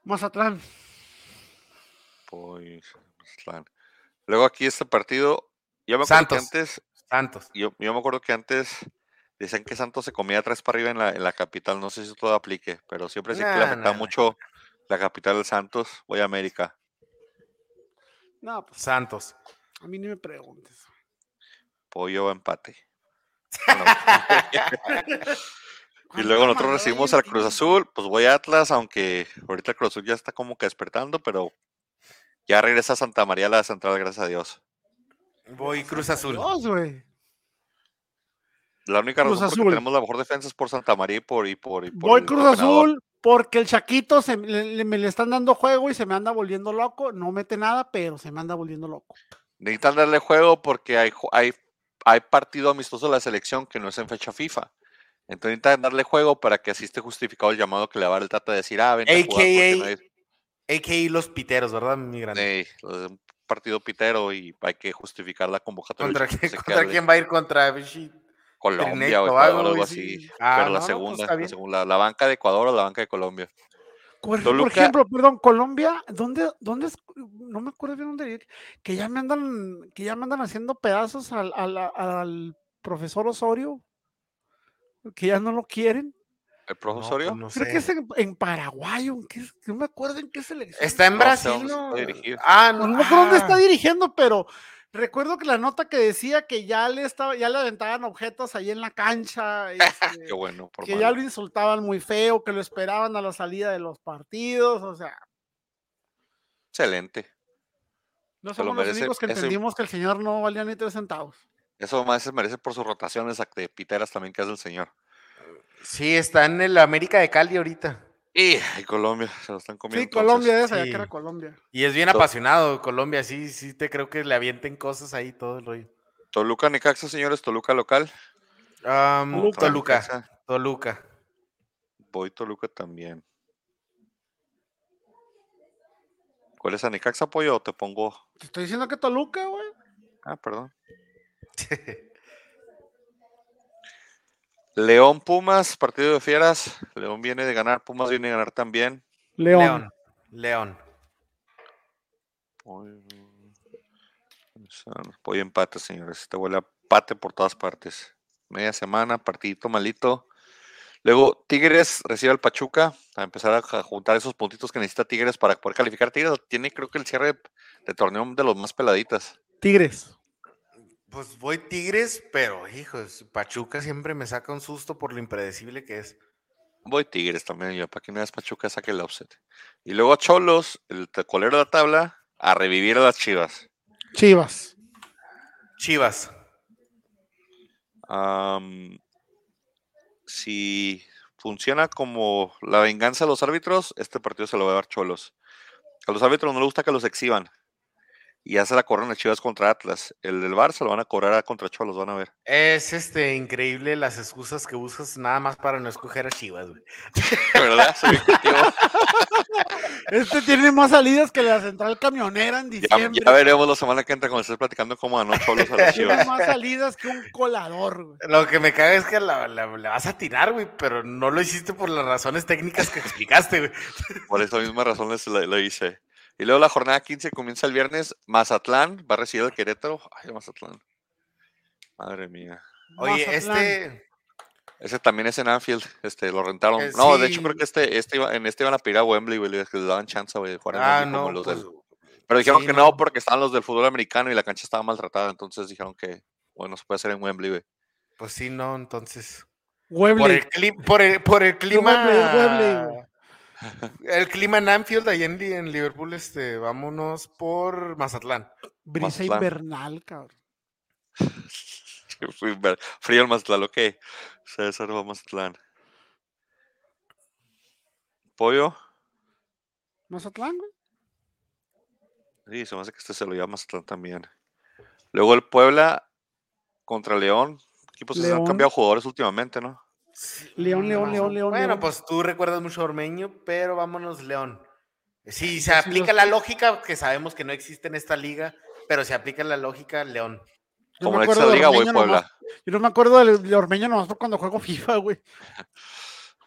Mazatlán. Pollo. Mazatlán. Luego aquí este partido. Yo me acuerdo Santos. que antes. Santos. Yo, yo me acuerdo que antes decían que Santos se comía tres para arriba en la, en la capital. No sé si todo aplique, pero siempre sí que le Nah, afectaba nah, nah. mucho la capital del Santos. Voy a América. No, pues Santos. a mí ni me preguntes. Pollo empate. Y luego nosotros recibimos al Cruz Azul, pues voy a Atlas, aunque ahorita el Cruz Azul ya está como que despertando, pero ya regresa a Santa María la central, gracias a Dios. Voy Cruz Azul. Dos, güey. La única Cruz razón por tenemos la mejor defensa es por Santa María y por, y por, y por Voy Cruz entrenador. Azul porque el Chaquito se, le, le- me le están dando juego y se me anda volviendo loco. No mete nada, pero se me anda volviendo loco. Necesitan darle juego porque hay, hay, hay partido amistoso de la selección que no es en fecha FIFA. Entonces necesitan darle juego para que así esté justificado el llamado que le va a dar el Tata de decir, ah, vente a jugar porque no hay- AKA los piteros, ¿verdad, mi grande? Un partido pitero y hay que justificar la convocatoria. ¿Contra, quién, contra quién va a ir? ¿Contra Vichy? Colombia o Ecuador, algo así. sí. Ah, pero la no, pues segunda, la, segunda la banca de Ecuador o la banca de Colombia. Por Toluca- ejemplo, perdón, Colombia, ¿dónde, dónde es? No me acuerdo bien dónde que ya me andan, que ya me andan haciendo pedazos al, al- al profesor Osorio, que ya no lo quieren. ¿El profesorio? No, pues no Creo que es sé. en, en Paraguay, no me acuerdo en qué selección. Está en No sé Brasil, dónde ¿no? está dirigido. Ah, No, no. no me acuerdo dónde está ah. dirigiendo, pero recuerdo que la nota que decía que ya le estaba, ya le aventaban objetos ahí en la cancha, este, Qué bueno, por que ya lo insultaban muy feo, que lo esperaban a la salida de los partidos, o sea, Excelente. no Se lo somos los merece, únicos que ese- entendimos que el señor no valía ni tres centavos. Eso más se merece por sus rotaciones de piteras también que hace el señor. Sí, está en el América de Cali ahorita. Y, y Colombia, se lo están comiendo. Sí, Colombia entonces. es, allá sí. que era Colombia. Y es bien apasionado, Colombia. Sí, sí, te creo que le avienten cosas ahí todo el rollo. Toluca, Necaxa, señores, Toluca local. Toluca. Toluca. Voy Toluca también. ¿Cuál es a Necaxa apoyo o te pongo? Te estoy diciendo que Toluca, güey. Ah, perdón. León Pumas, partido de fieras. León viene de ganar, Pumas viene de ganar también. León. León. León. Voy, voy empate, señores. Este huele a empate por todas partes. Media semana, partidito malito. Luego Tigres recibe al Pachuca a empezar a juntar esos puntitos que necesita Tigres para poder calificar. Tigres tiene creo que el cierre de, de torneo de los más peladitas. Tigres. Pues voy Tigres, pero hijos, Pachuca siempre me saca un susto por lo impredecible que es. Voy Tigres también, yo, para que una vez Pachuca saque el offset. Y luego Cholos, el colero de la tabla, a revivir a las Chivas. Chivas. Chivas. Si funciona como la venganza de los árbitros, este partido se lo va a dar Cholos. A los árbitros no les gusta que los exhiban. Y ya se la corren a Chivas contra Atlas. El del Bar se lo van a cobrar a contra Cholos, van a ver. Es este increíble las excusas que buscas nada más para no escoger a Chivas, güey. ¿Verdad? Soy. Este tiene más salidas que la central camionera en ya, diciembre. ya veremos la semana que entra cuando estés platicando cómo ganó Cholos a las Tiene Chivas. más salidas que un colador, güey. Lo que me caga es que la, la- la vas a tirar, güey, pero no lo hiciste por las razones técnicas que explicaste, güey. Por esa misma razón lo hice. Y luego la jornada 15 comienza el viernes. Mazatlán va a recibir al Querétaro. Ay, Mazatlán. Madre mía. Oye, Mazatlán. este. Ese también es en Anfield. Este, lo rentaron. Eh, no, de hecho creo que este, este iba- en este iban a pedir a Wembley, güey. Les les daban chance, güey, de jugar en Ah, Wembley como los Pues, del- Pero dijeron sí, que no. porque estaban los del fútbol americano y la cancha estaba maltratada. Entonces dijeron que, bueno, se puede hacer en Wembley, güey. pues sí, no, entonces. Por Webley. el, cli- por el, por el clima. Wembley, Wembley. El clima en Anfield, ahí en, en Liverpool, este, vámonos por Mazatlán. Brisa Mazatlán. invernal, cabrón. Frío el Mazatlán, ok. César va a Mazatlán. Pollo. Mazatlán, güey. Sí, se me hace que este se lo lleva Mazatlán también. Luego el Puebla contra León. Equipos que se han cambiado jugadores últimamente, ¿no? León, León, León, León. Bueno, León. pues tú recuerdas mucho a Ormeño, pero vámonos, León. Sí, se sí aplica la lógica, que sabemos que no existe en esta liga, pero se aplica la lógica, León. Yo Como acuerdo de Liga, voy Ormeño Puebla. nomás- Yo no me acuerdo de, de Ormeño nomás cuando juego FIFA, güey.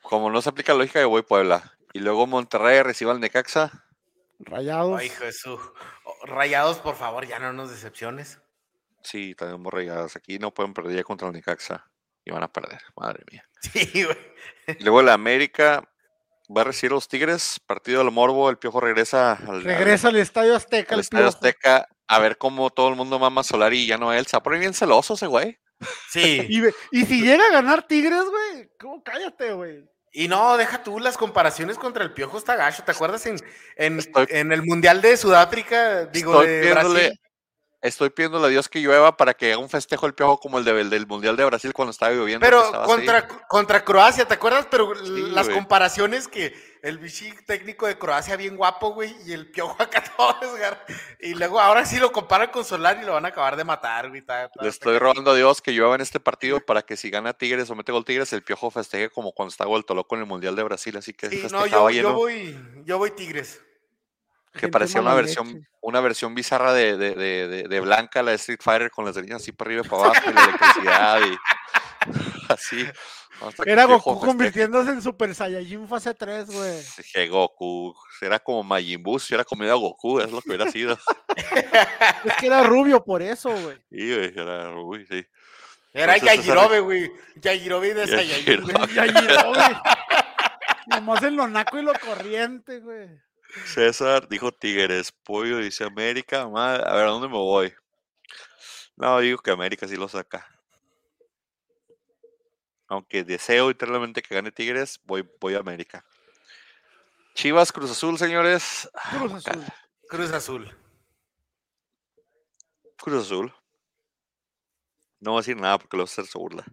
Como no se aplica la lógica, yo voy Puebla. Y luego Monterrey recibe al Necaxa. Rayados. Ay, Jesús. Oh, Rayados, por favor, ya no nos decepciones. Sí, tenemos regadas aquí. No pueden perder ya contra el Necaxa. Y van a perder, madre mía. Sí, güey. Luego el América va a recibir a los Tigres. Partido del Morbo. El Piojo regresa al, Regresa al Estadio Azteca. al el Estadio Piojo. Azteca a ver cómo todo el mundo mama a Solari y ya no él. Se va a poner bien celoso ese güey. Sí. Y, ve- y si llega a ganar Tigres, güey, ¿cómo cállate, güey? Y no, deja tú las comparaciones contra el Piojo está gacho. ¿Te acuerdas en, en, Estoy- en el Mundial de Sudáfrica? Digo, Estoy de Brasil. Estoy pidiéndole a Dios que llueva para que haga un festejo el Piojo como el, de- el del Mundial de Brasil cuando estaba lloviendo. Pero estaba así. contra, contra Croacia, ¿te acuerdas? Pero las güey. comparaciones que el bichi técnico de Croacia bien guapo, güey, y el piojo acá todo desgar- Y luego ahora sí lo comparan con Solar y lo van a acabar de matar, güey. está- Le estoy cañón. rogando a Dios que llueva en este partido para que si gana Tigres o mete gol Tigres, el Piojo festeje como cuando estaba vuelto loco en el Mundial de Brasil. Así que Sí, no, yo voy, yo voy Tigres. Que parecía una versión, leche. una versión bizarra de, de, de, de- de Blanca, la de Street Fighter, con las líneas así para arriba y para abajo, y la electricidad y así. Hasta que Era Goku convirtiéndose en Super Saiyajin fase 3, güey. Dije, Goku, era como Majin Buu, si hubiera comido a Goku, es lo que hubiera sido. Es que era rubio por eso, güey. Y, güey, era, uy, sí. Era Entonces, Yajirobe, güey. Yajirobe de Saiyajin. Yajirobe. güey. Ya llegó, güey. Nomás en lo naco y lo corriente, güey. César dijo Tigres, Pollo dice América, madre, a ver, ¿a dónde me voy? No, digo que América sí lo saca. Aunque deseo eternamente que gane Tigres, voy, voy a América. Chivas Cruz Azul, señores. Ah, Cruz. Azul. Cruz Azul. Cruz Azul. No voy a decir nada porque lo voy a hacer su burla.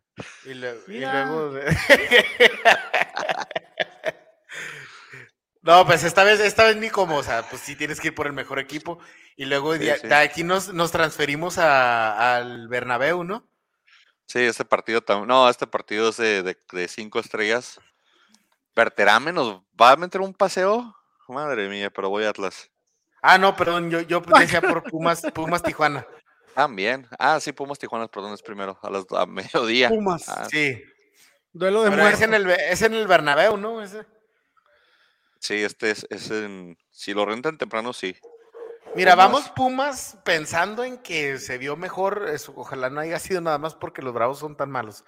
Y, lue- y luego. no, pues esta vez, esta vez ni como, o sea, pues sí tienes que ir por el mejor equipo. Y luego Sí, de, sí. de aquí nos, nos transferimos a- al Bernabéu, ¿no? Sí, este partido también. No, este partido es de, de- de cinco estrellas. Berterame nos va a meter un paseo. Madre mía, pero voy a Atlas. Ah, no, perdón, yo, yo decía por Pumas, Pumas Tijuana. También. Ah, sí, Pumas Tijuana, perdón, es primero, a las a mediodía. Pumas. Ah, Sí. Duelo de Pero es muerte. en, el, es en el Bernabéu, ¿no? Ese. Sí, este es, es en. Si lo rentan temprano, sí. Mira, Pumas. vamos Pumas pensando en que se vio mejor. eso, ojalá no haya sido nada más porque los Bravos son tan malos.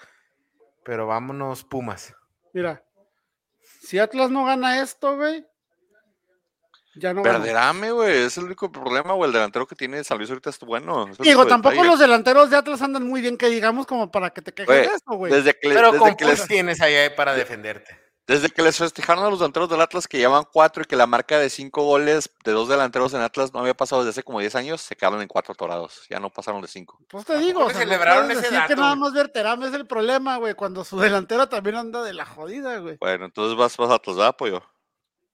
Pero vámonos Pumas. Mira, si Atlas no gana esto, güey, ya no gana. Verderame, güey, es el único problema, güey. El delantero que tiene San Luis ahorita es bueno. es Digo, tampoco detalle. los delanteros de Atlas andan muy bien, que digamos, como para que te quejes Güey, de esto, güey. Desde que, le- Pero desde, con que les, tienes ahí para defenderte. Desde que les festejaron a los delanteros del Atlas que llevan cuatro y que la marca de cinco goles de dos delanteros en Atlas no había pasado desde hace como 10 años, se quedaron en cuatro torados. Ya no pasaron de cinco. Pues te digo, o sea, no celebraron ese decir que dato, nada güey. más Berterame es el problema, güey, cuando su delantero también anda de la jodida, güey. Bueno, entonces vas, vas a Atlas, ¿verdad, pollo?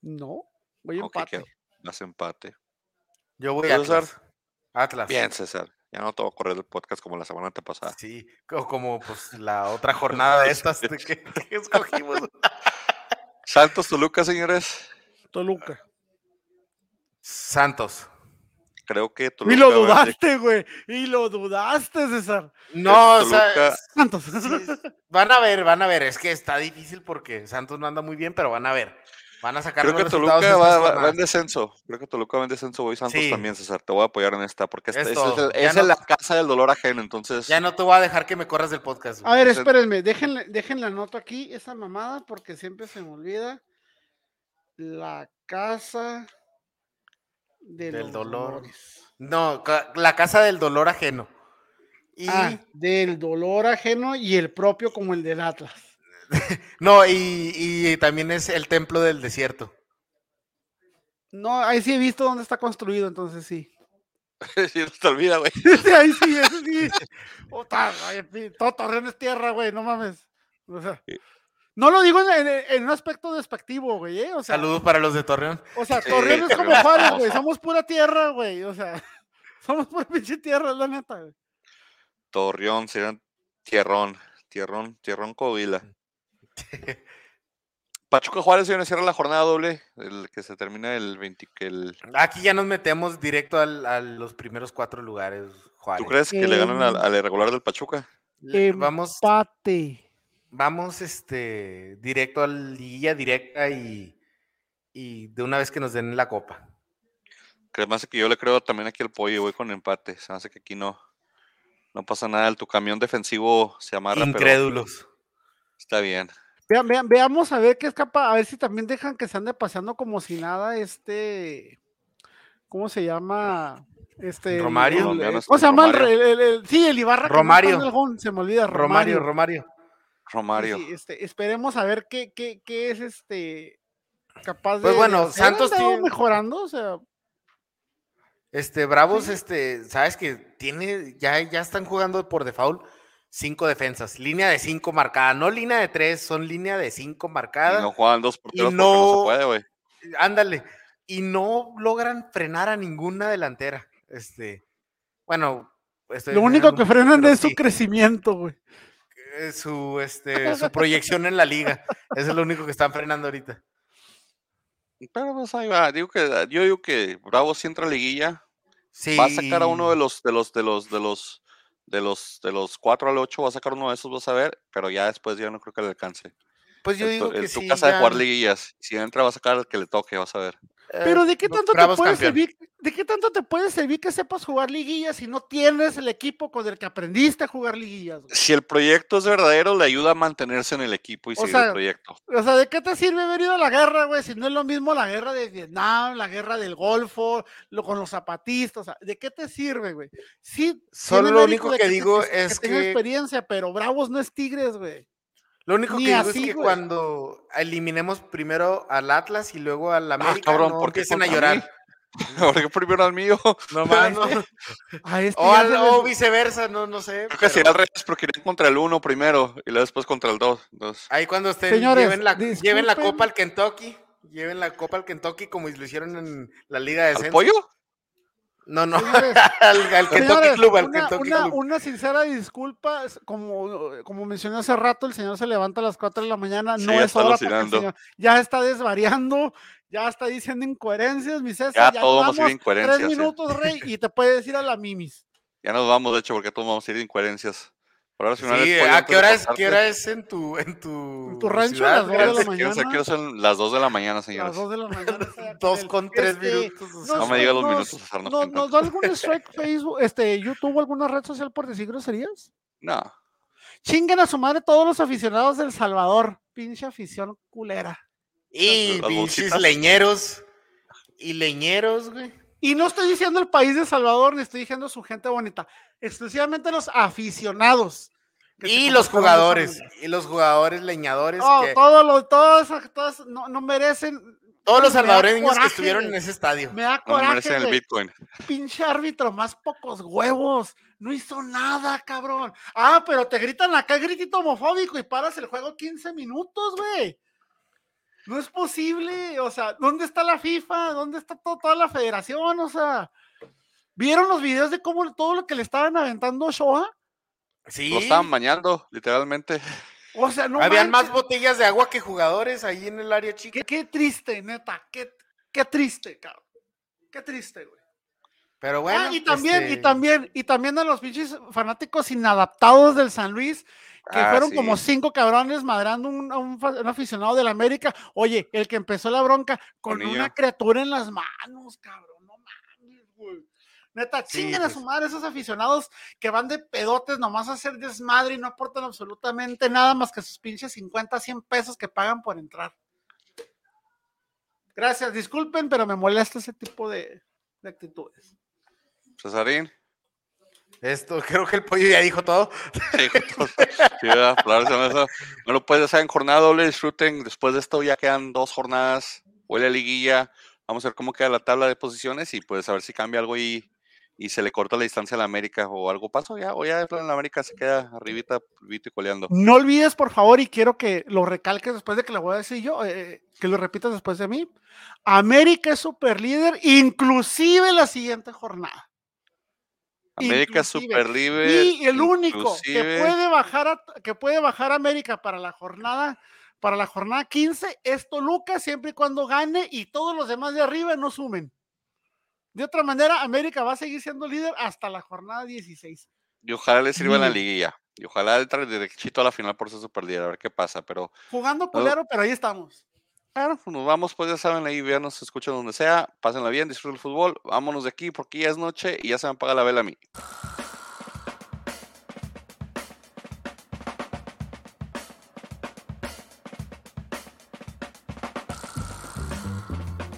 No, voy Ok, empate. qué- Vas empate. Yo voy a. Atlas. Atlas. Bien, César. Ya no te voy a correr el podcast como la semana pasada. Sí, co- como pues la otra jornada de estas de que, que escogimos. Santos Toluca, señores. Toluca. Santos. Creo que Toluca. Y lo dudaste, güey. Y lo dudaste, César. No, o sea, Santos. sí, van a ver, van a ver. Es que está difícil porque Santos no anda muy bien, pero van a ver. Van a sacar Creo que Toluca va, va- va en descenso. Creo que Toluca va en descenso. Voy Santos Sí. también, César. Te voy a apoyar en esta porque esta, Es el- es no- la casa del dolor ajeno. Entonces, Ya no te voy a dejar que me corras del podcast. güey. A ver, espérenme, déjenle, déjenle anoto aquí esa mamada porque siempre se me olvida. La casa de Del los dolor. dolores. No, la casa del dolor ajeno. Y Ah, del dolor ajeno y el propio como el del Atlas. no, y, y también es el templo del desierto. No, ahí sí he visto dónde está construido, entonces sí. sí, no te olvida, güey. Sí, ahí sí, eso sí. Puta, todo Torreón es tierra, güey, no mames. O sea, no lo digo en, en- en un aspecto despectivo, güey, ¿eh? O sea, Saludos para los de Torreón. O sea, Sí, Torreón es como Juárez, güey. Somos pura tierra, güey. O sea, somos pura pinche tierra, es la neta, güey. Torreón, serían Tierrón. Tierrón, Tierrón Covila. Pachuca Juárez, señores, cierra la jornada doble. El que se termina el 20. Que el, Aquí ya nos metemos directo al- a los primeros cuatro lugares, Juárez. ¿Tú crees que le ganan al, al irregular del Pachuca? Em, Vamos, Empate. vamos este, directo a la liguilla directa y, y de una vez que nos den la copa. Que más que yo le creo también aquí al pollo, voy con empate. Se hace que aquí no, no pasa nada. El, tu camión defensivo se amarra, pero Incrédulos. está bien. Vean, vean, veamos a ver qué es capaz, a ver si también dejan que se ande paseando como si nada, este, ¿cómo se llama? Este, Romario. el- Colombiano, ¿Cómo se llama? El, Romario. el- el- el- sí, el Ibarra. no Romario. el gol, se me olvida, Romario, Romario. Romario. Romario. Sí, este, esperemos a ver qué, qué, qué es este capaz de. Pues bueno, de. Santos tiene- mejorando, o sea, Este, Bravos, este, sabes que tiene, ya, ya están jugando por default cinco defensas, línea de cinco marcada, no línea de tres, son línea de cinco Y marcada. no juegan dos porteros porque no- no se puede, güey. Ándale. Y no logran frenar a ninguna delantera. Este, bueno, estoy lo único que un frenan pero es su sí, crecimiento, güey. eh, su, este, su proyección en la liga. Eso es lo único que están frenando ahorita. Pero pues ahí va. Digo que, yo digo que Bravo si entra a liguilla. Sí. Va a sacar a uno de los, de los, de los, de los, De los, de los 4 al 8 va a sacar uno de esos, vas a ver, pero ya después ya no creo que le alcance. Pues yo digo tu, que en tu sí. casa de jugar liguillas. Si entra, va a sacar el que le toque, vas a ver. Eh, Pero ¿de qué tanto te Bravos puede campeón. servir? ¿De qué tanto te puede servir que sepas jugar liguillas si no tienes el equipo con el que aprendiste a jugar liguillas? güey? Si el proyecto es verdadero, le ayuda a mantenerse en el equipo y O seguir el proyecto. O sea, ¿de qué te sirve haber ido a la guerra, güey? Si no es lo mismo la guerra de Vietnam, la guerra del Golfo, lo, con los zapatistas. O sea, ¿de qué te sirve, güey? Sí, Solo lo único que digo que es tenga que- experiencia, pero Bravos no es Tigres, güey. Lo único Ni que digo así, es que güey. cuando eliminemos primero al Atlas y luego al América, Ah, cabrón, no ¿por qué empiecen a llorar. Porque primero al mío. No más, no. A este O, al- o les- viceversa, no, no sé. Creo que sería al revés, porque irían contra el 1 primero y luego después contra el 2. Entonces, Ahí cuando estén, Señores, lleven, la, lleven la copa al Kentucky. Lleven la copa al Kentucky como lo hicieron en la Liga de ¿Al pollo? No, no. Señores, al, al Kentucky Señores, Club, al una, Kentucky una- Club. una sincera disculpa, como, como mencioné hace rato, el señor se levanta a las 4 de la mañana, Sí, no ya es está hora para que el alucinando. señor- ya está desvariando, ya está diciendo incoherencias, mi César, Ya ya, todos vamos a decir incoherencias, tres sí. minutos, rey, y te puede decir a la mimis. Ya nos vamos, de hecho, porque todos vamos a ir de incoherencias. Ahora, si Sí, ¿a antes qué hora es, qué hora es en tu, en tu, En tu rancho, ciudad, a las dos de la mañana. Qué son las 2 de la mañana, Las señores. 2 de la mañana. sea, Dos el- con tres este, minutos. o sea, No me digas los nos- minutos, César, no nos- cuentan. ¿Nos da algún strike Facebook, este, YouTube o alguna red social por decir groserías? No. Chinguen a su madre todos los aficionados del Salvador. Pinche afición culera. Y Las pinches bolsitas. leñeros. Y leñeros, güey. Y no estoy diciendo el país de Salvador, ni estoy diciendo su gente bonita. Exclusivamente los aficionados. Y los jugadores. Y los jugadores leñadores. No, que, todo lo, todas esas- todas no, no merecen. todos los me salvadoreños que estuvieron en ese estadio. Me da No coraje, merecen el. Bitcoin. pinche árbitro, más pocos huevos. No hizo nada, cabrón. Ah, pero te gritan acá gritito homofóbico y paras el juego 15 minutos, güey. No es posible. O sea, ¿dónde está la FIFA? ¿Dónde está to- toda la federación? O sea, ¿vieron los videos de cómo todo lo que le estaban aventando a Shoah? Sí. Lo estaban bañando, literalmente. O sea, no Habían más botellas de agua que jugadores ahí en el área chica. Qué, qué triste, neta. Qué, qué triste, cabrón. Qué triste, güey. Pero bueno. ah, y también, y este, también, y también a los pinches fanáticos inadaptados del San Luis, que Ah, fueron sí. como cinco cabrones madrando un, a un, un aficionado del América. Oye, el que empezó la bronca con una criatura en las manos, cabrón. Neta, Sí, chinguen a pues. su madre esos aficionados que van de pedotes nomás a hacer desmadre y no aportan absolutamente nada más que sus pinches 50, 100 pesos que pagan por entrar. Gracias, disculpen, pero me molesta ese tipo de, de actitudes. Cesarín. Esto, creo que el pollo ya dijo todo. Sí, justo. Sí, hace- Bueno, pues ya saben, jornada doble, disfruten. Después de esto ya quedan dos jornadas. Huele a liguilla. Vamos a ver cómo queda la tabla de posiciones y pues a ver si cambia algo y, y se le corta la distancia a la América o algo pasó ya. O ya la América se queda arribita, vito y coleando. No olvides, por favor, y quiero que lo recalques después de que lo voy a decir yo, eh, que lo repitas después de mí. América es super líder, inclusive la siguiente jornada. América es super libre. Y el único que puede bajar a- que puede bajar América para la jornada para la jornada 15 es Toluca siempre y cuando gane y todos los demás de arriba no sumen. De otra manera, América va a seguir siendo líder hasta la jornada 16. Y ojalá le sirva la liguilla. Y ojalá entre derechito a la final por ser super líder, a ver qué pasa. Pero Jugando culero, pero ahí estamos. Bueno, pues nos vamos, pues ya saben, ahí veanos, escuchen donde sea, pásenla bien, disfruten el fútbol, vámonos de aquí porque ya es noche y ya se me apaga la vela a mí.